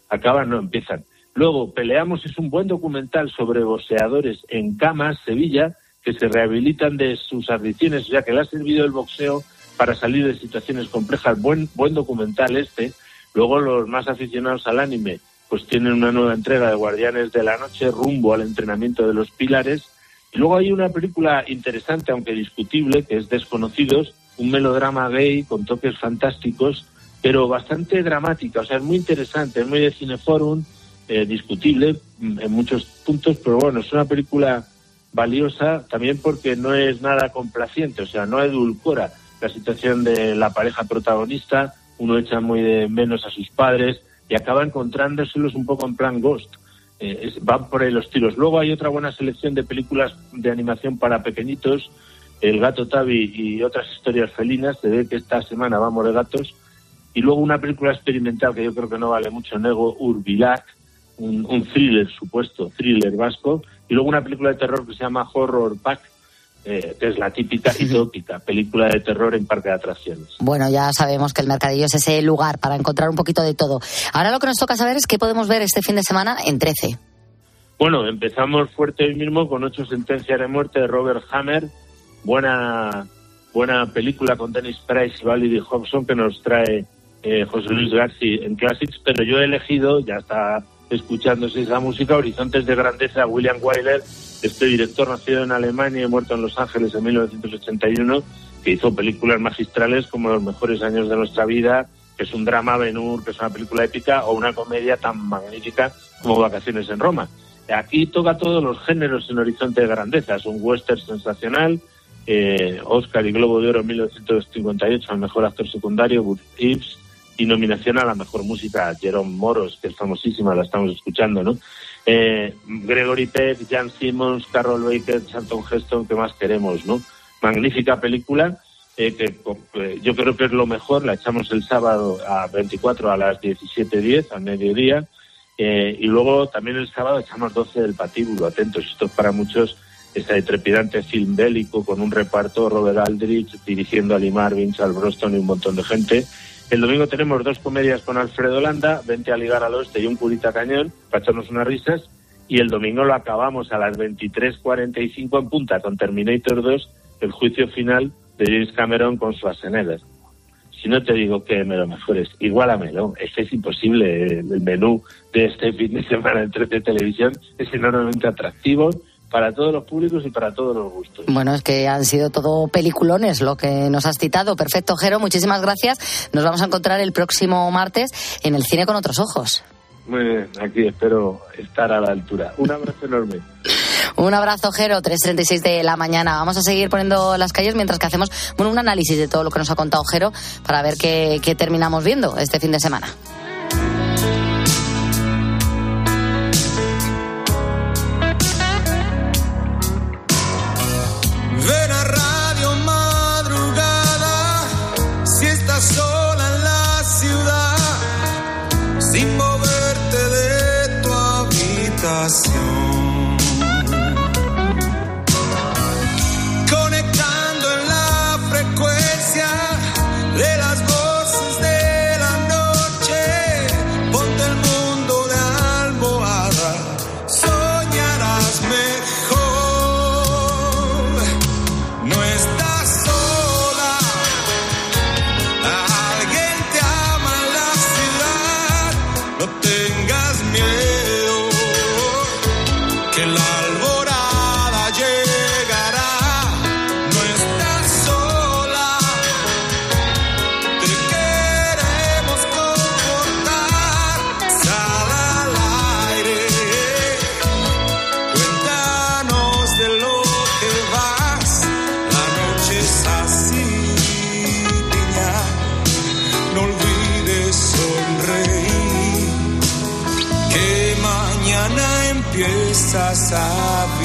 acaban, no empiezan. Luego, Peleamos es un buen documental sobre boxeadores en camas, Sevilla, que se rehabilitan de sus adicciones, sea, que le ha servido el boxeo para salir de situaciones complejas. Buen, buen documental este. Luego, los más aficionados al anime, pues tienen una nueva entrega de Guardianes de la Noche rumbo al entrenamiento de los pilares. Y luego hay una película interesante, aunque discutible, que es Desconocidos, un melodrama gay con toques fantásticos, pero bastante dramática, o sea, es muy interesante, es muy de Cineforum, eh, discutible mm, en muchos puntos, pero bueno, es una película valiosa también porque no es nada complaciente, o sea, no edulcora la situación de la pareja protagonista, uno echa muy de menos a sus padres y acaba encontrándoselos un poco en plan ghost. Eh, van por ahí los tiros. Luego hay otra buena selección de películas de animación para pequeñitos, El gato Tabi y otras historias felinas. Se ve que esta semana vamos de gatos. Y luego una película experimental que yo creo que no vale mucho, Nego Urbilac, un, un thriller supuesto, thriller vasco, y luego una película de terror que se llama Horror Pack, eh, que es la típica y tópica película de terror en parque de atracciones. Bueno, ya sabemos que el mercadillo es ese lugar para encontrar un poquito de todo. Ahora lo que nos toca saber es qué podemos ver este fin de semana en 13. Bueno, empezamos fuerte hoy mismo con ocho sentencias de muerte de Robert Hammer, buena buena película con Dennis Price y Valerie Hobson que nos trae eh, José Luis Garci en Classics, pero yo he elegido, ya está escuchándose esa música, Horizontes de Grandeza, William Wyler, este director nacido en Alemania y muerto en Los Ángeles en 1981, que hizo películas magistrales como Los mejores años de nuestra vida, que es un drama Ben-Hur, que es una película épica, o una comedia tan magnífica como Vacaciones en Roma. Aquí toca todos los géneros en Horizonte de Grandeza, es un western sensacional, eh, Oscar y Globo de Oro en 1958 al mejor actor secundario, Butch Reeves, y nominación a la mejor música, Jerome Moros, que es famosísima, la estamos escuchando, ¿no? Eh, Gregory Peck, Jan Simmons, Carol Baker, Charlton Heston, ¿qué más queremos, no? Magnífica película, eh, que eh, yo creo que es lo mejor, la echamos el sábado a 24 a las 17.10, al mediodía, eh, y luego también el sábado echamos 12 del patíbulo, atentos, esto es para muchos este trepidante film bélico con un reparto, Robert Aldrich dirigiendo a Lee Marvin, Charles Broston y un montón de gente. El domingo tenemos dos comedias con Alfredo Landa, Vente a ligar al oeste y un curita cañón, para echarnos unas risas. Y el domingo lo acabamos a las 23.45 en punta con Terminator 2, el juicio final de James Cameron con Schwarzenegger. Si no te digo que me lo mejores, igualamelo. Es que es imposible. El menú de este fin de semana en 13 Televisión es enormemente atractivo para todos los públicos y para todos los gustos. Bueno, es que han sido todo peliculones lo que nos has citado. Perfecto, Jero, muchísimas gracias. Nos vamos a encontrar el próximo martes en el cine con otros ojos. Muy bien, aquí espero estar a la altura. Un abrazo enorme. Un abrazo, Jero, 3.36 de la mañana. Vamos a seguir poniendo las calles mientras que hacemos bueno, un análisis de todo lo que nos ha contado Jero para ver qué, qué terminamos viendo este fin de semana. Ciudad, no sabe.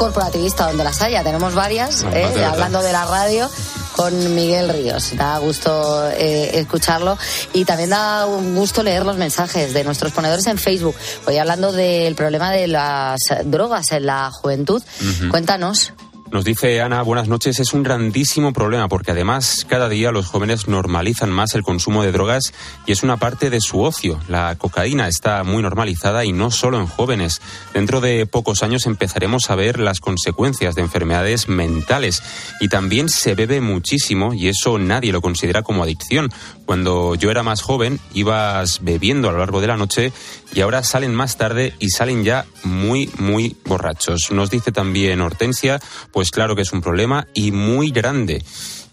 Corporativista donde las haya. Tenemos varias, ¿eh? de hablando de la radio. Con Miguel Ríos. Da gusto eh, escucharlo y también da un gusto leer los mensajes de nuestros ponedores en Facebook. Hoy hablando del problema de las drogas en la juventud. Cuéntanos. Nos dice Ana, buenas noches, es un grandísimo problema porque además cada día los jóvenes normalizan más el consumo de drogas y es una parte de su ocio. La cocaína está muy normalizada y no solo en jóvenes. Dentro de pocos años empezaremos a ver las consecuencias de enfermedades mentales y también se bebe muchísimo y eso nadie lo considera como adicción. Cuando yo era más joven ibas bebiendo a lo largo de la noche y ahora salen más tarde y salen ya muy, muy borrachos. Nos dice también Hortensia, claro que es un problema y muy grande.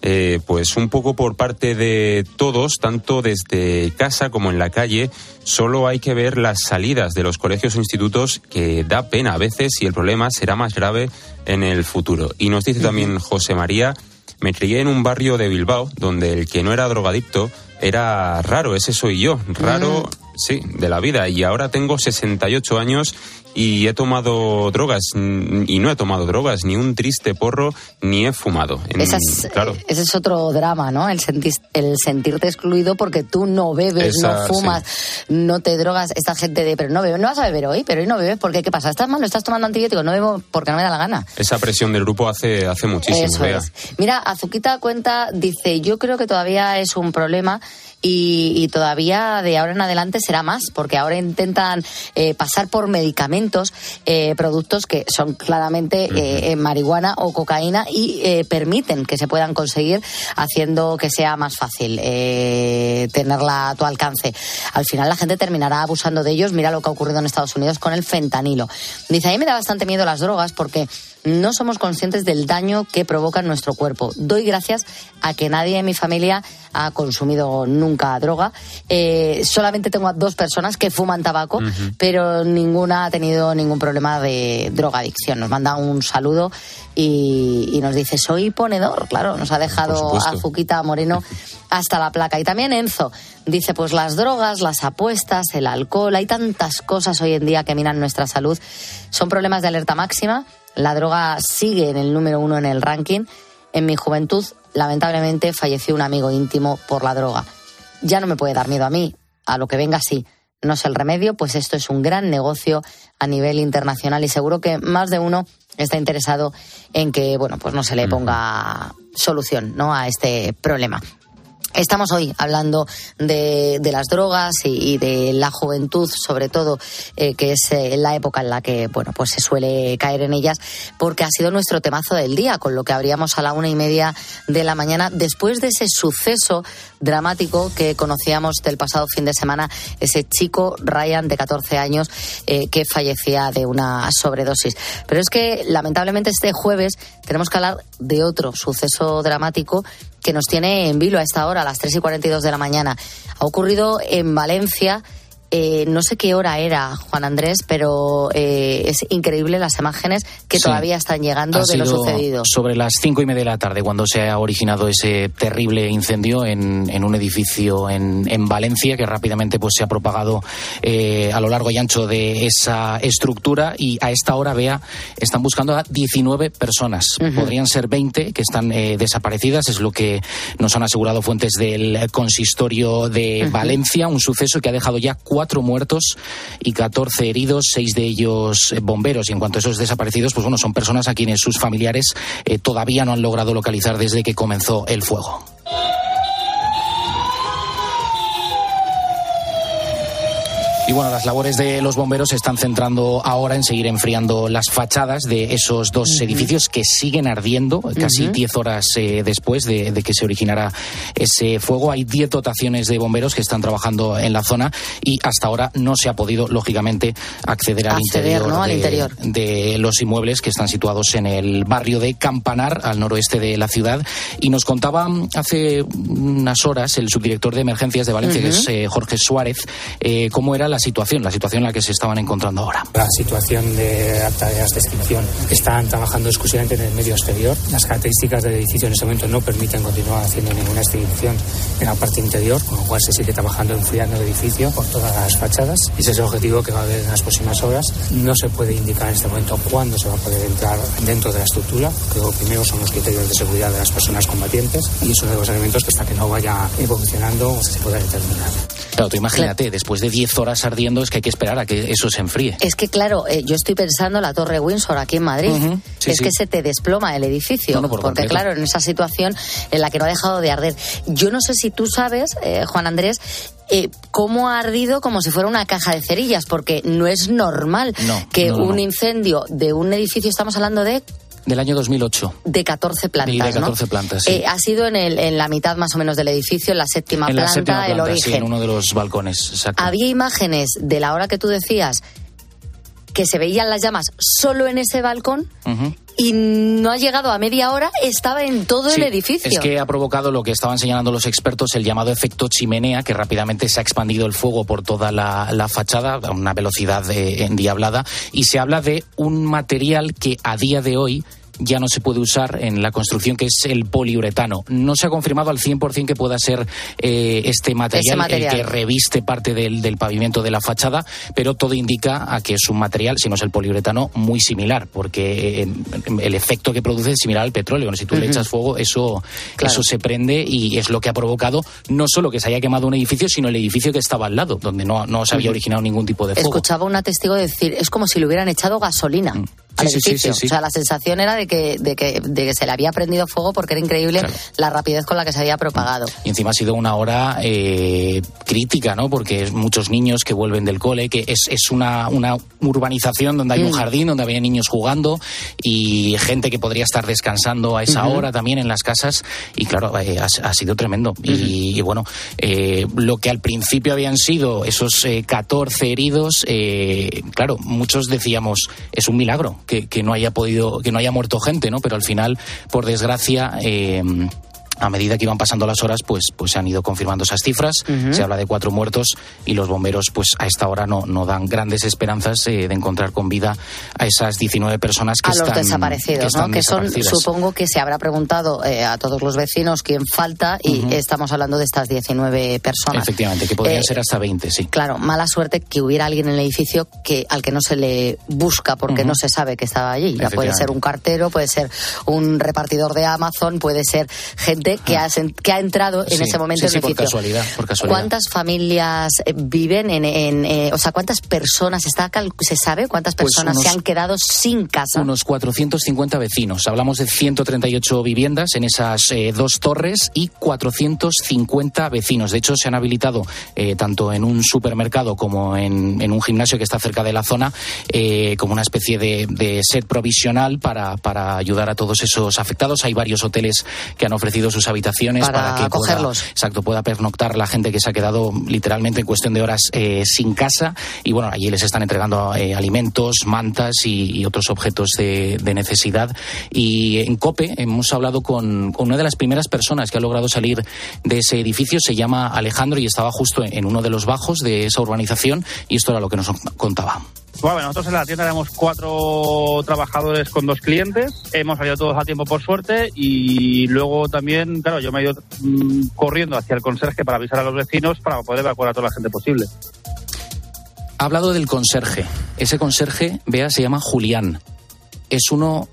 Eh, pues un poco por parte de todos, tanto desde casa como en la calle, solo hay que ver las salidas de los colegios o institutos que da pena a veces y el problema será más grave en el futuro. Y nos dice también José María, me crié en un barrio de Bilbao donde el que no era drogadicto era raro, ese soy yo, raro, sí, de la vida. Y ahora tengo 68 años y he tomado drogas y no he tomado drogas, ni un triste porro, ni he fumado. claro. Ese es otro drama, ¿no? El, el sentirte excluido porque tú no bebes, no fumas, no te drogas. Esta gente de, pero no bebes, no vas a beber hoy, pero hoy no bebes porque ¿qué pasa? ¿Estás mal? ¿Estás tomando antibióticos? No bebo porque no me da la gana. Esa presión del grupo hace, hace muchísimo. Mira, Azuquita cuenta, dice, yo creo que todavía es un problema y, todavía de ahora en adelante será más, porque ahora intentan eh, pasar por medicamentos, eh, productos que son claramente eh, marihuana o cocaína y permiten que se puedan conseguir haciendo que sea más fácil tenerla a tu alcance. Al final la gente terminará abusando de ellos. Mira lo que ha ocurrido en Estados Unidos con el fentanilo. Dice, a mí me da bastante miedo las drogas porque no somos conscientes del daño que provoca en nuestro cuerpo. Doy gracias a que nadie en mi familia ha consumido nunca droga. Eh, solamente tengo a dos personas que fuman tabaco, pero ninguna ha tenido ningún problema de drogadicción. Nos manda un saludo y, nos dice, soy ponedor. Claro, nos ha dejado Azuquita Moreno hasta la placa. Y también Enzo dice, pues las drogas, las apuestas, el alcohol, hay tantas cosas hoy en día que miran nuestra salud. Son problemas de alerta máxima la droga sigue en el número uno en el ranking. En mi juventud, lamentablemente, falleció un amigo íntimo por la droga. Ya no me puede dar miedo a mí, a lo que venga sí. No es el remedio, pues esto es un gran negocio a nivel internacional y seguro que más de uno está interesado en que, bueno, pues no se le ponga solución, ¿no? A este problema. Estamos hoy hablando de, las drogas y, de la juventud, sobre todo, eh, que es eh, la época en la que, bueno, pues se suele caer en ellas, porque ha sido nuestro temazo del día, con lo que abríamos a la una y media de la mañana, después de ese suceso dramático que conocíamos del pasado fin de semana, ese chico Ryan de 14 años eh, que fallecía de una sobredosis. Pero es que, lamentablemente, este jueves tenemos que hablar de otro suceso dramático que nos tiene en vilo a esta hora, a las 3 y 42 de la mañana. Ha ocurrido en Valencia eh, no sé qué hora era, Juan Andrés, pero eh, es increíble las imágenes que todavía están llegando de lo sucedido. Sobre las cinco y media de la tarde, cuando se ha originado ese terrible incendio en, un edificio en, Valencia, que rápidamente pues, se ha propagado eh, a lo largo y ancho de esa estructura. Y a esta hora, vea, están buscando a 19 personas. Podrían ser 20 que están desaparecidas, es lo que nos han asegurado fuentes del consistorio de Valencia. Un suceso que ha dejado ya cuatro muertos y 14 heridos, seis de ellos eh, bomberos. Y en cuanto a esos desaparecidos, pues bueno, son personas a quienes sus familiares eh, todavía no han logrado localizar desde que comenzó el fuego. Y bueno, las labores de los bomberos se están centrando ahora en seguir enfriando las fachadas de esos dos edificios que siguen ardiendo casi 10 horas eh, después de, que se originara ese fuego. Hay 10 dotaciones de bomberos que están trabajando en la zona y hasta ahora no se ha podido, lógicamente, acceder, al, interior, de, los inmuebles que están situados en el barrio de Campanar, al noroeste de la ciudad. Y nos contaba hace unas horas el subdirector de emergencias de Valencia, que es eh, Jorge Suárez, eh, cómo era la la situación, la situación en la que se estaban encontrando ahora. La situación de tareas de extinción están trabajando exclusivamente en el medio exterior. Las características del edificio en este momento no permiten continuar haciendo ninguna extinción en la parte interior, con lo cual se sigue trabajando enfriando el edificio por todas las fachadas. Ese es el objetivo que va a haber en las próximas horas. No se puede indicar en este momento cuándo se va a poder entrar dentro de la estructura, que lo primero son los criterios de seguridad de las personas combatientes y es uno de los elementos que hasta que no vaya evolucionando se pueda determinar. Claro, tú imagínate, después de 10 horas ardiendo es que hay que esperar a que eso se enfríe. Es que, claro, eh, yo estoy pensando en la Torre Windsor aquí en Madrid. Sí, es sí. que se te desploma el edificio. No, no, por porque, claro, en esa situación en la que no ha dejado de arder. Yo no sé si tú sabes, eh, Juan Andrés, eh, cómo ha ardido como si fuera una caja de cerillas, porque no es normal No, que no, un no. incendio de un edificio, estamos hablando de Del año 2008. de 14 plantas, Y de ¿no? 14 plantas, sí. Eh, ha sido en, el, en la mitad más o menos del edificio, en la séptima en la planta, séptima el origen. sí, en uno de los balcones. Exacto. Había imágenes de la hora que tú decías que se veían las llamas solo en ese balcón Ujú. Y no ha llegado a media hora, estaba en todo Sí, el edificio. Es que ha provocado lo que estaban señalando los expertos, el llamado efecto chimenea, que rápidamente se ha expandido el fuego por toda la, la fachada a una velocidad eh, endiablada. Y se habla de un material que a día de hoy ya no se puede usar en la construcción, que es el poliuretano. No se ha confirmado al 100% que pueda ser eh, este material, el que reviste parte del, del pavimento de la fachada, pero todo indica a que es un material, si no es el poliuretano, muy similar, porque eh, el efecto que produce es similar al petróleo. Si tú le echas fuego, eso, Claro. eso se prende y es lo que ha provocado no solo que se haya quemado un edificio, sino el edificio que estaba al lado, donde no, no se había originado ningún tipo de fuego. Escuchaba una testigo decir, es como si le hubieran echado gasolina. Mm. Sí, sí, sí, edificio. sí, sí. O sea, la sensación era de que, de, que, de que se le había prendido fuego porque era increíble la rapidez con la que se había propagado. Y encima ha sido una hora eh, crítica, ¿no? Porque es muchos niños que vuelven del cole, que es, es una, una urbanización donde hay un Mm. jardín, donde había niños jugando y gente que podría estar descansando a esa hora también en las casas. Y claro, eh, ha, ha sido tremendo. y, y bueno, eh, lo que al principio habían sido esos eh, 14 heridos, eh, claro, muchos decíamos, es un milagro que, que no haya podido, que no haya muerto gente, ¿no? Pero al final, por desgracia, eh, a medida que iban pasando las horas, pues, pues se han ido confirmando esas cifras. Se habla de cuatro muertos y los bomberos, pues a esta hora no, no dan grandes esperanzas eh, de encontrar con vida a esas 19 personas que a los están, desaparecidos, que, están ¿no? Que son, supongo que se habrá preguntado eh, a todos los vecinos quién falta y estamos hablando de estas 19 personas. Efectivamente, que podrían Eh, ser hasta 20, sí. Claro, mala suerte que hubiera alguien en el edificio que al que no se le busca porque no se sabe que estaba allí. Ya puede ser un cartero, puede ser un repartidor de Amazon, puede ser gente que ha, sen- que ha entrado en Sí, ese momento sí, en sí, el por casualidad, por casualidad. ¿Cuántas familias eh, viven en, en, eh, o sea, cuántas personas está se sabe cuántas Pues personas se han quedado sin casa? Unos 450 vecinos. Hablamos de 138 viviendas en esas eh, dos torres y 450 vecinos. De hecho, se han habilitado eh, tanto en un supermercado como en, en un gimnasio que está cerca de la zona como una especie de, de set provisional para, para ayudar a todos esos afectados. Hay varios hoteles que han ofrecido sus habitaciones Para para, que acogerlos. Pueda, exacto, pueda pernoctar la gente que se ha quedado literalmente en cuestión de horas eh, sin casa. Y bueno, allí les están entregando eh, alimentos, mantas y, y otros objetos de, de necesidad. Y en COPE hemos hablado con, con una de las primeras personas que ha logrado salir de ese edificio. Se llama Alejandro y estaba justo en, en uno de los bajos de esa urbanización. Y esto era lo que nos contaba. Bueno, nosotros en la tienda éramos cuatro trabajadores con dos clientes. Hemos salido todos a tiempo por suerte y luego también, claro, yo me he ido mm, corriendo hacia el conserje para avisar a los vecinos para poder evacuar a toda la gente posible. Ha hablado del conserje. Ese conserje, vea, se llama Julián. Es uno,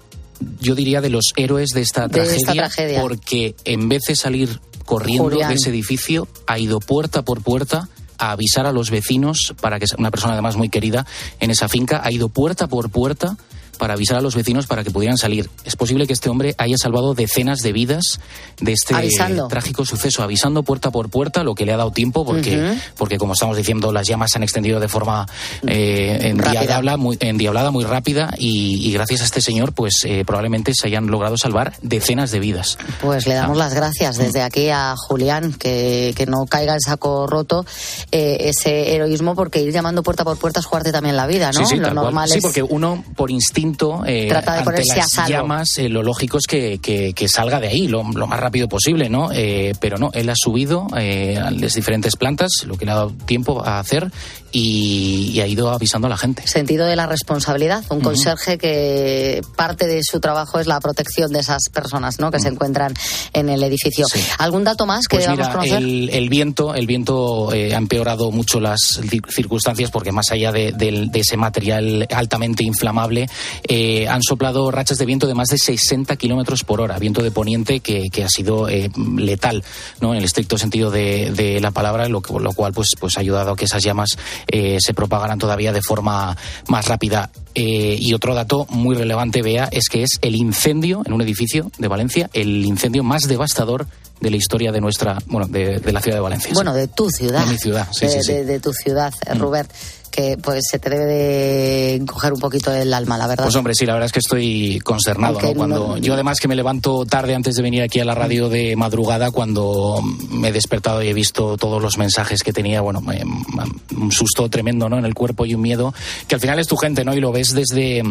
yo diría, de los héroes de esta, De esta tragedia, tragedia. porque en vez de salir corriendo Julián. de ese edificio, ha ido puerta por puerta a avisar a los vecinos para que una persona además muy querida en esa finca ha ido puerta por puerta para avisar a los vecinos para que pudieran salir. Es posible que este hombre haya salvado decenas de vidas de este Avisando. trágico suceso, avisando puerta por puerta, lo que le ha dado tiempo, porque, Ujú. porque como estamos diciendo, las llamas se han extendido de forma eh, endiablada, muy, endiablada, muy rápida, y, y gracias a este señor, pues eh, probablemente se hayan logrado salvar decenas de vidas. Pues le damos las gracias desde aquí a Julián, que, que no caiga en saco roto eh, ese heroísmo, porque ir llamando puerta por puerta es jugarte también la vida, ¿no? Sí, sí, Lo normal Sí, es porque uno por instinto eh, Trata de ante ponerse las a salvo. llamas, eh, lo lógico es que, que- que salga de ahí lo, lo más rápido posible, ¿no? Eh, pero no, él ha subido eh, a las diferentes plantas, lo que le ha dado tiempo a hacer y, y ha ido avisando a la gente. sentido de la responsabilidad. Un Ujú. conserje que parte de su trabajo es la protección de esas personas ¿no? que se encuentran en el edificio. ¿Algún dato más que Pues debamos mira, conocer? el, el viento, el viento eh, ha empeorado mucho las cir- circunstancias porque más allá de, del- de ese material altamente inflamable, eh, han soplado rachas de viento de más de 60 kilómetros por hora, viento de poniente que, que ha sido eh, letal, ¿no? En el estricto sentido de, de la palabra, lo, lo, cual pues, pues ha ayudado a que esas llamas eh, se propagaran todavía de forma más rápida. Eh, y otro dato muy relevante, vea, es que es el incendio en un edificio de Valencia, el incendio más devastador de la historia de nuestra, bueno, de, de la ciudad de Valencia. Bueno, de tu ciudad. De mi ciudad, sí, de, sí, sí. de- tu ciudad, eh, Rubert, que pues se te debe de coger un poquito el alma, la verdad. Pues hombre, sí, la verdad es que estoy consternado, ¿no? Cuando no- yo además que me levanto tarde antes de venir aquí a la radio de madrugada, cuando me he despertado y he visto todos los mensajes que tenía, bueno, me- un susto tremendo, ¿no? En el cuerpo y un miedo que al final es tu gente, ¿no? Y lo ves desde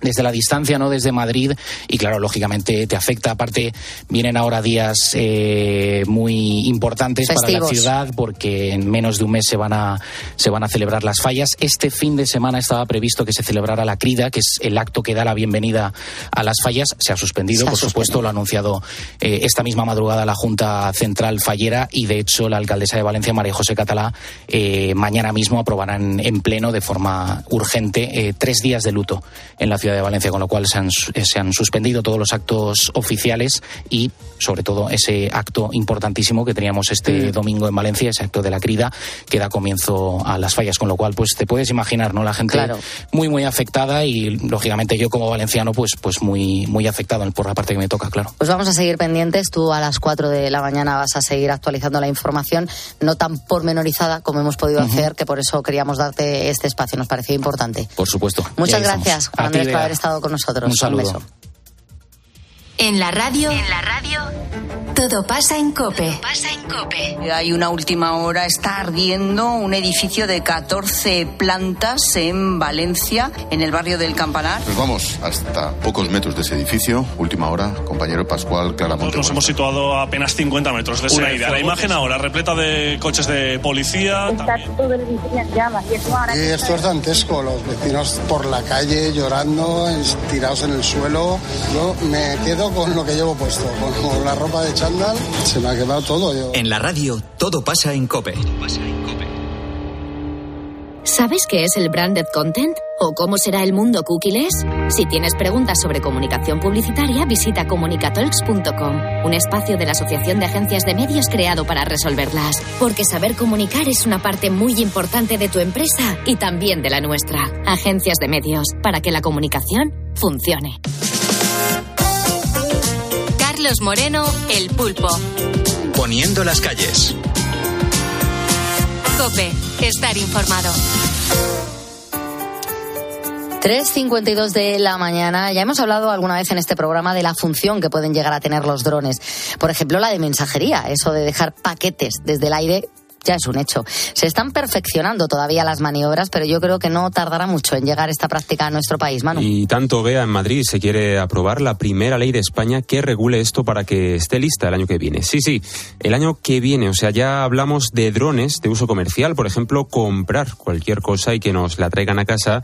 desde la distancia, ¿no? Desde Madrid y claro, lógicamente te afecta. Aparte, vienen ahora días eh, muy importantes para la ciudad porque en menos de un mes se van a se van a celebrar las fallas. Este fin de semana estaba previsto que se celebrara la crida, que es el acto que da la bienvenida a las fallas. Se ha suspendido, Se ha por supuesto, lo ha anunciado eh, esta misma madrugada la Junta Central Fallera y de hecho la alcaldesa de Valencia, María José Catalá, eh, mañana mismo aprobará en, en pleno de forma urgente eh, tres días de luto en la ciudad de Valencia, con lo cual se han, su- eh, se han suspendido todos los actos oficiales y sobre todo ese acto importantísimo que teníamos este Mm. domingo en Valencia, ese acto de la crida que da comienzo a las fallas, con lo cual pues te puedes imaginar, ¿no? La gente Claro. muy muy afectada y lógicamente yo como valenciano pues pues muy muy afectado por la parte que me toca, claro. Pues vamos a seguir pendientes. Tú a las 4 de la mañana vas a seguir actualizando la información, no tan pormenorizada como hemos podido hacer, que por eso queríamos darte este espacio. Nos parecía importante. Por supuesto. Muchas gracias, Juan Andrés. Haber estado con nosotros. Un saludo. beso. En la radio. En la radio. Todo pasa en Cope. pasa en Cope. Hay una última hora, está ardiendo un edificio de 14 plantas en Valencia, en el barrio del Campanar. Pues vamos hasta pocos metros de ese edificio. Última hora, compañero Pascual Claramonte. Nos hemos situado a apenas 50 metros de esa Una idea. La imagen ahora repleta de coches de policía. Está todo el edificio en llamas y eso ahora Y esto es dantesco, los vecinos por la calle llorando, tirados en el suelo. Yo me quedo con lo que llevo puesto, con, con la ropa de chándal, se me ha quemado todo. Yo. En la radio, todo pasa en Cope. ¿Sabes qué es el branded content? ¿O cómo será el mundo cookies? Si tienes preguntas sobre comunicación publicitaria, visita comunicatalks.com, un espacio de la Asociación de Agencias de Medios creado para resolverlas. Porque saber comunicar es una parte muy importante de tu empresa y también de la nuestra. Agencias de Medios, para que la comunicación funcione. Carlos Moreno, El Pulpo. Poniendo las calles. Cope. Estar informado. 3.52 de la mañana. Ya hemos hablado alguna vez en este programa de la función que pueden llegar a tener los drones. Por ejemplo, la de mensajería, eso de dejar paquetes desde el aire. Ya es un hecho. Se están perfeccionando todavía las maniobras, pero yo creo que no tardará mucho en llegar esta práctica a nuestro país, Manu. Y tanto vea en Madrid se quiere aprobar la primera ley de España que regule esto para que esté lista el año que viene. Sí, sí, el año que viene. O sea, ya hablamos de drones de uso comercial, por ejemplo, comprar cualquier cosa y que nos la traigan a casa.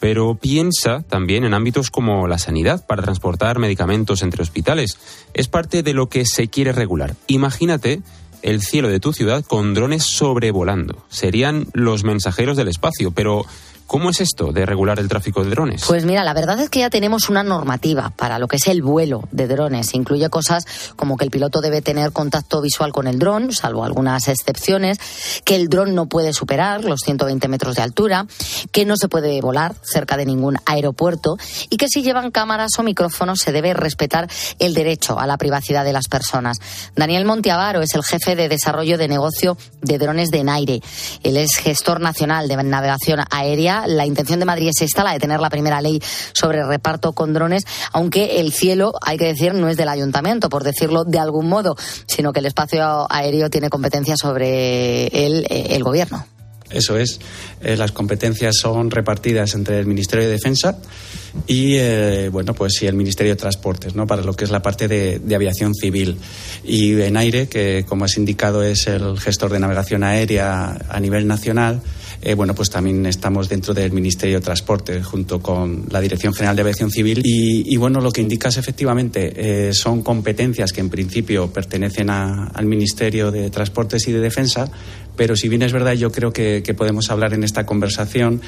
Pero piensa también en ámbitos como la sanidad para transportar medicamentos entre hospitales. Es parte de lo que se quiere regular. Imagínate el cielo de tu ciudad con drones sobrevolando. Serían los mensajeros del espacio, pero ¿cómo es esto de regular el tráfico de drones? Pues mira, la verdad es que ya tenemos una normativa para lo que es el vuelo de drones. Incluye cosas como que el piloto debe tener contacto visual con el dron, salvo algunas excepciones, que el dron no puede superar los 120 metros de altura, que no se puede volar cerca de ningún aeropuerto y que si llevan cámaras o micrófonos se debe respetar el derecho a la privacidad de las personas. Daniel Monteavaro es el jefe de desarrollo de negocio de drones de Naire. Él es gestor nacional de navegación aérea. La intención de Madrid es esta, la de tener la primera ley sobre reparto con drones, aunque el cielo, hay que decir, no es del ayuntamiento, por decirlo de algún modo, sino que el espacio aéreo tiene competencia sobre eh, el gobierno. Eso es. Eh, las competencias son repartidas entre el Ministerio de Defensa y, eh, bueno, pues y el Ministerio de Transportes, ¿no? Para lo que es la parte de, de aviación civil. Y en aire, que como has indicado es el gestor de navegación aérea a nivel nacional, eh, bueno, pues también estamos dentro del Ministerio de Transporte junto con la Dirección General de Aviación Civil. Y, bueno, lo que indicas efectivamente eh, son competencias que en principio pertenecen a- al Ministerio de Transportes y de Defensa, pero si bien es verdad, yo creo que, podemos hablar en esta conversación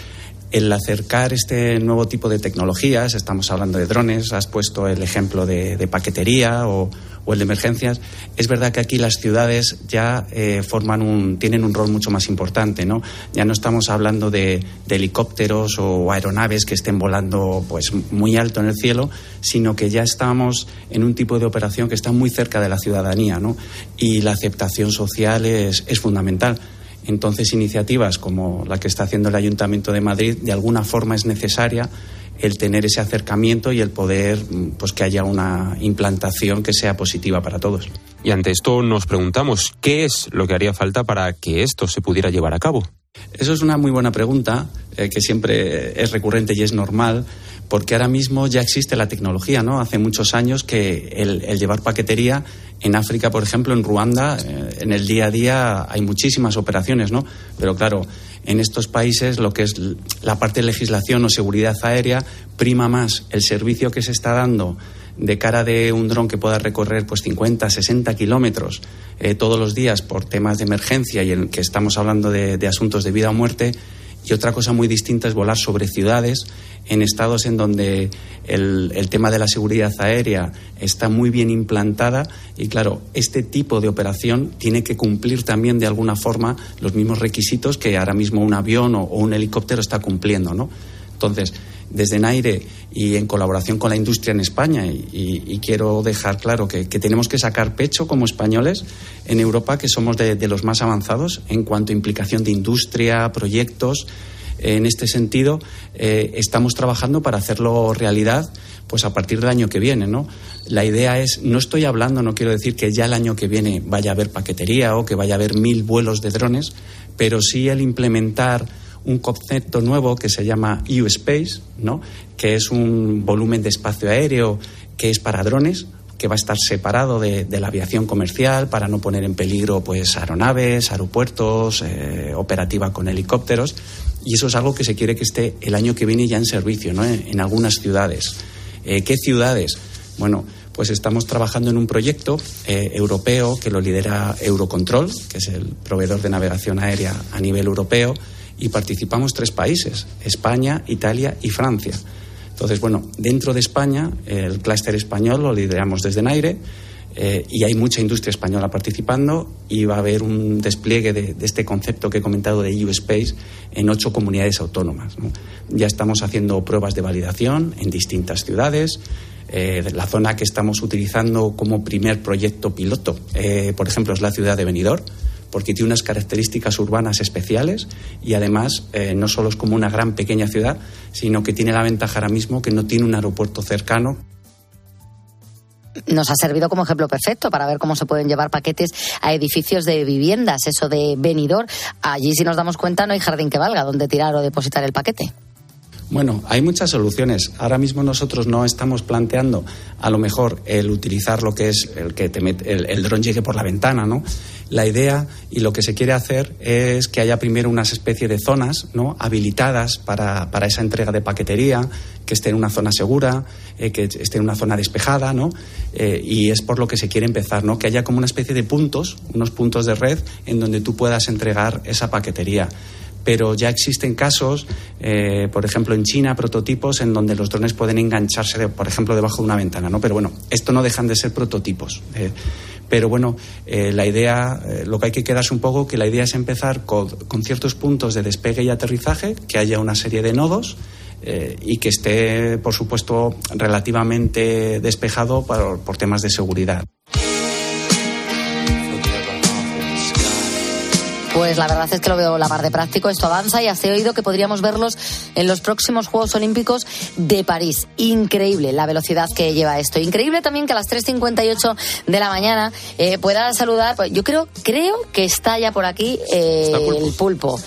el acercar este nuevo tipo de tecnologías, estamos hablando de drones, has puesto el ejemplo de paquetería o, o, el de emergencias, es verdad que aquí las ciudades ya eh, forman un, tienen un rol mucho más importante, ¿no? Ya no estamos hablando de, de, helicópteros o aeronaves que estén volando pues muy alto en el cielo, sino que ya estamos en un tipo de operación que está muy cerca de la ciudadanía, ¿no? Y la aceptación social es, es fundamental. Entonces, iniciativas como la que está haciendo el Ayuntamiento de Madrid, de alguna forma es necesaria el tener ese acercamiento y el poder pues que haya una implantación que sea positiva para todos. Y ante esto nos preguntamos, ¿qué es lo que haría falta para que esto se pudiera llevar a cabo? Eso es una muy buena pregunta, eh, que siempre es recurrente y es normal, porque ahora mismo ya existe la tecnología, ¿no? Hace muchos años que el, el llevar paquetería en África, por ejemplo, en Ruanda, eh, en el día a día hay muchísimas operaciones, ¿no? Pero claro, en estos países lo que es la parte de legislación o seguridad aérea prima más el servicio que se está dando de cara de un dron que pueda recorrer pues 50, 60 kilómetros eh, todos los días por temas de emergencia y en que estamos hablando de, de asuntos de vida o muerte. Y otra cosa muy distinta es volar sobre ciudades en estados en donde el, el, tema de la seguridad aérea está muy bien implantada y claro, este tipo de operación tiene que cumplir también de alguna forma los mismos requisitos que ahora mismo un avión o, o un helicóptero está cumpliendo, ¿no? Entonces, desde Naire y en colaboración con la industria en España, y, quiero dejar claro que, tenemos que sacar pecho como españoles en Europa, que somos de, de los más avanzados en cuanto a implicación de industria, proyectos. En este sentido, eh, estamos trabajando para hacerlo realidad pues a partir del año que viene, ¿no? La idea es, no estoy hablando, no quiero decir que ya el año que viene vaya a haber paquetería o que vaya a haber mil vuelos de drones, pero sí el implementar un concepto nuevo que se llama U-Space, ¿no? que es un volumen de espacio aéreo que es para drones, que va a estar separado de, la aviación comercial para no poner en peligro pues aeronaves, aeropuertos, eh, operativa con helicópteros. Y eso es algo que se quiere que esté el año que viene ya en servicio, ¿no? en, en algunas ciudades. Eh, ¿Qué ciudades? Bueno, pues estamos trabajando en un proyecto eh, europeo que lo lidera Eurocontrol, que es el proveedor de navegación aérea a nivel europeo, y participamos tres países, España, Italia y Francia. Entonces, bueno, dentro de España, el clúster español lo lideramos desde Naire eh, y hay mucha industria española participando y va a haber un despliegue de, este concepto que he comentado de U-Space en ocho comunidades autónomas. ¿no? Ya estamos haciendo pruebas de validación en distintas ciudades. Eh, la zona que estamos utilizando como primer proyecto piloto, eh, por ejemplo, es la ciudad de Benidorm porque tiene unas características urbanas especiales y además eh, no solo es como una gran pequeña ciudad, sino que tiene la ventaja ahora mismo que no tiene un aeropuerto cercano nos ha servido como ejemplo perfecto para ver cómo se pueden llevar paquetes a edificios de viviendas, eso de venidor. Allí, si nos damos cuenta, no hay jardín que valga donde tirar o depositar el paquete. Bueno, hay muchas soluciones. Ahora mismo nosotros no estamos planteando a lo mejor el utilizar lo que es el que te el dron llegue por la ventana, ¿no? La idea y lo que se quiere hacer es que haya primero unas especie de zonas ¿no? habilitadas para, para esa entrega de paquetería, que esté en una zona segura, eh, que esté en una zona despejada, ¿no? Eh, y es por lo que se quiere empezar, ¿no? Que haya como una especie de puntos, unos puntos de red en donde tú puedas entregar esa paquetería pero ya existen casos, eh, por ejemplo, en China, prototipos en donde los drones pueden engancharse, de, por ejemplo, debajo de una ventana, ¿no? Pero bueno, esto no dejan de ser prototipos. Eh, pero bueno, eh, la idea, eh, lo que hay que quedarse un poco, que la idea es empezar con, ciertos puntos de despegue y aterrizaje, que haya una serie de nodos, y que esté, por supuesto, relativamente despejado por temas de seguridad. Pues la verdad es que lo veo la mar de práctico, esto avanza y hasta he oído que podríamos verlos en los próximos Juegos Olímpicos de París. Increíble la velocidad que lleva esto. Increíble también que a las 3.58 de la mañana eh, pueda saludar, pues yo creo, creo que está ya por aquí eh, el pulpo.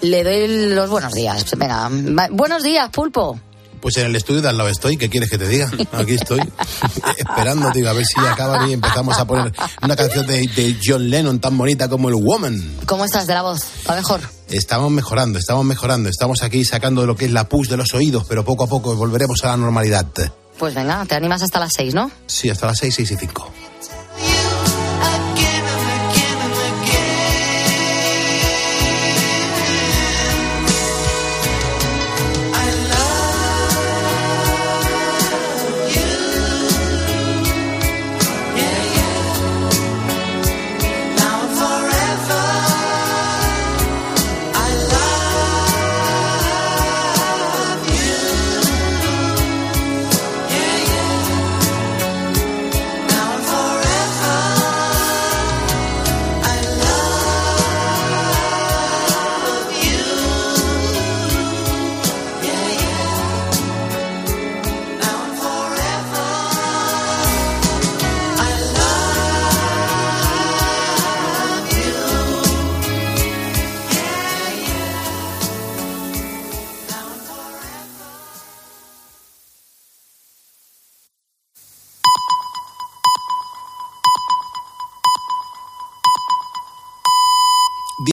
Le doy los buenos días. Venga, buenos días, pulpo. Pues en el estudio de al lado estoy, ¿qué quieres que te diga? Aquí estoy, esperando, digo, a ver si acaban y empezamos a poner una canción de, de, John Lennon tan bonita como el Woman. ¿Cómo estás de la voz? ¿Va mejor? Estamos mejorando, estamos mejorando, estamos aquí sacando lo que es la pus de los oídos, pero poco a poco volveremos a la normalidad. Pues venga, te animas hasta las seis, ¿no? Sí, hasta las seis, seis y cinco.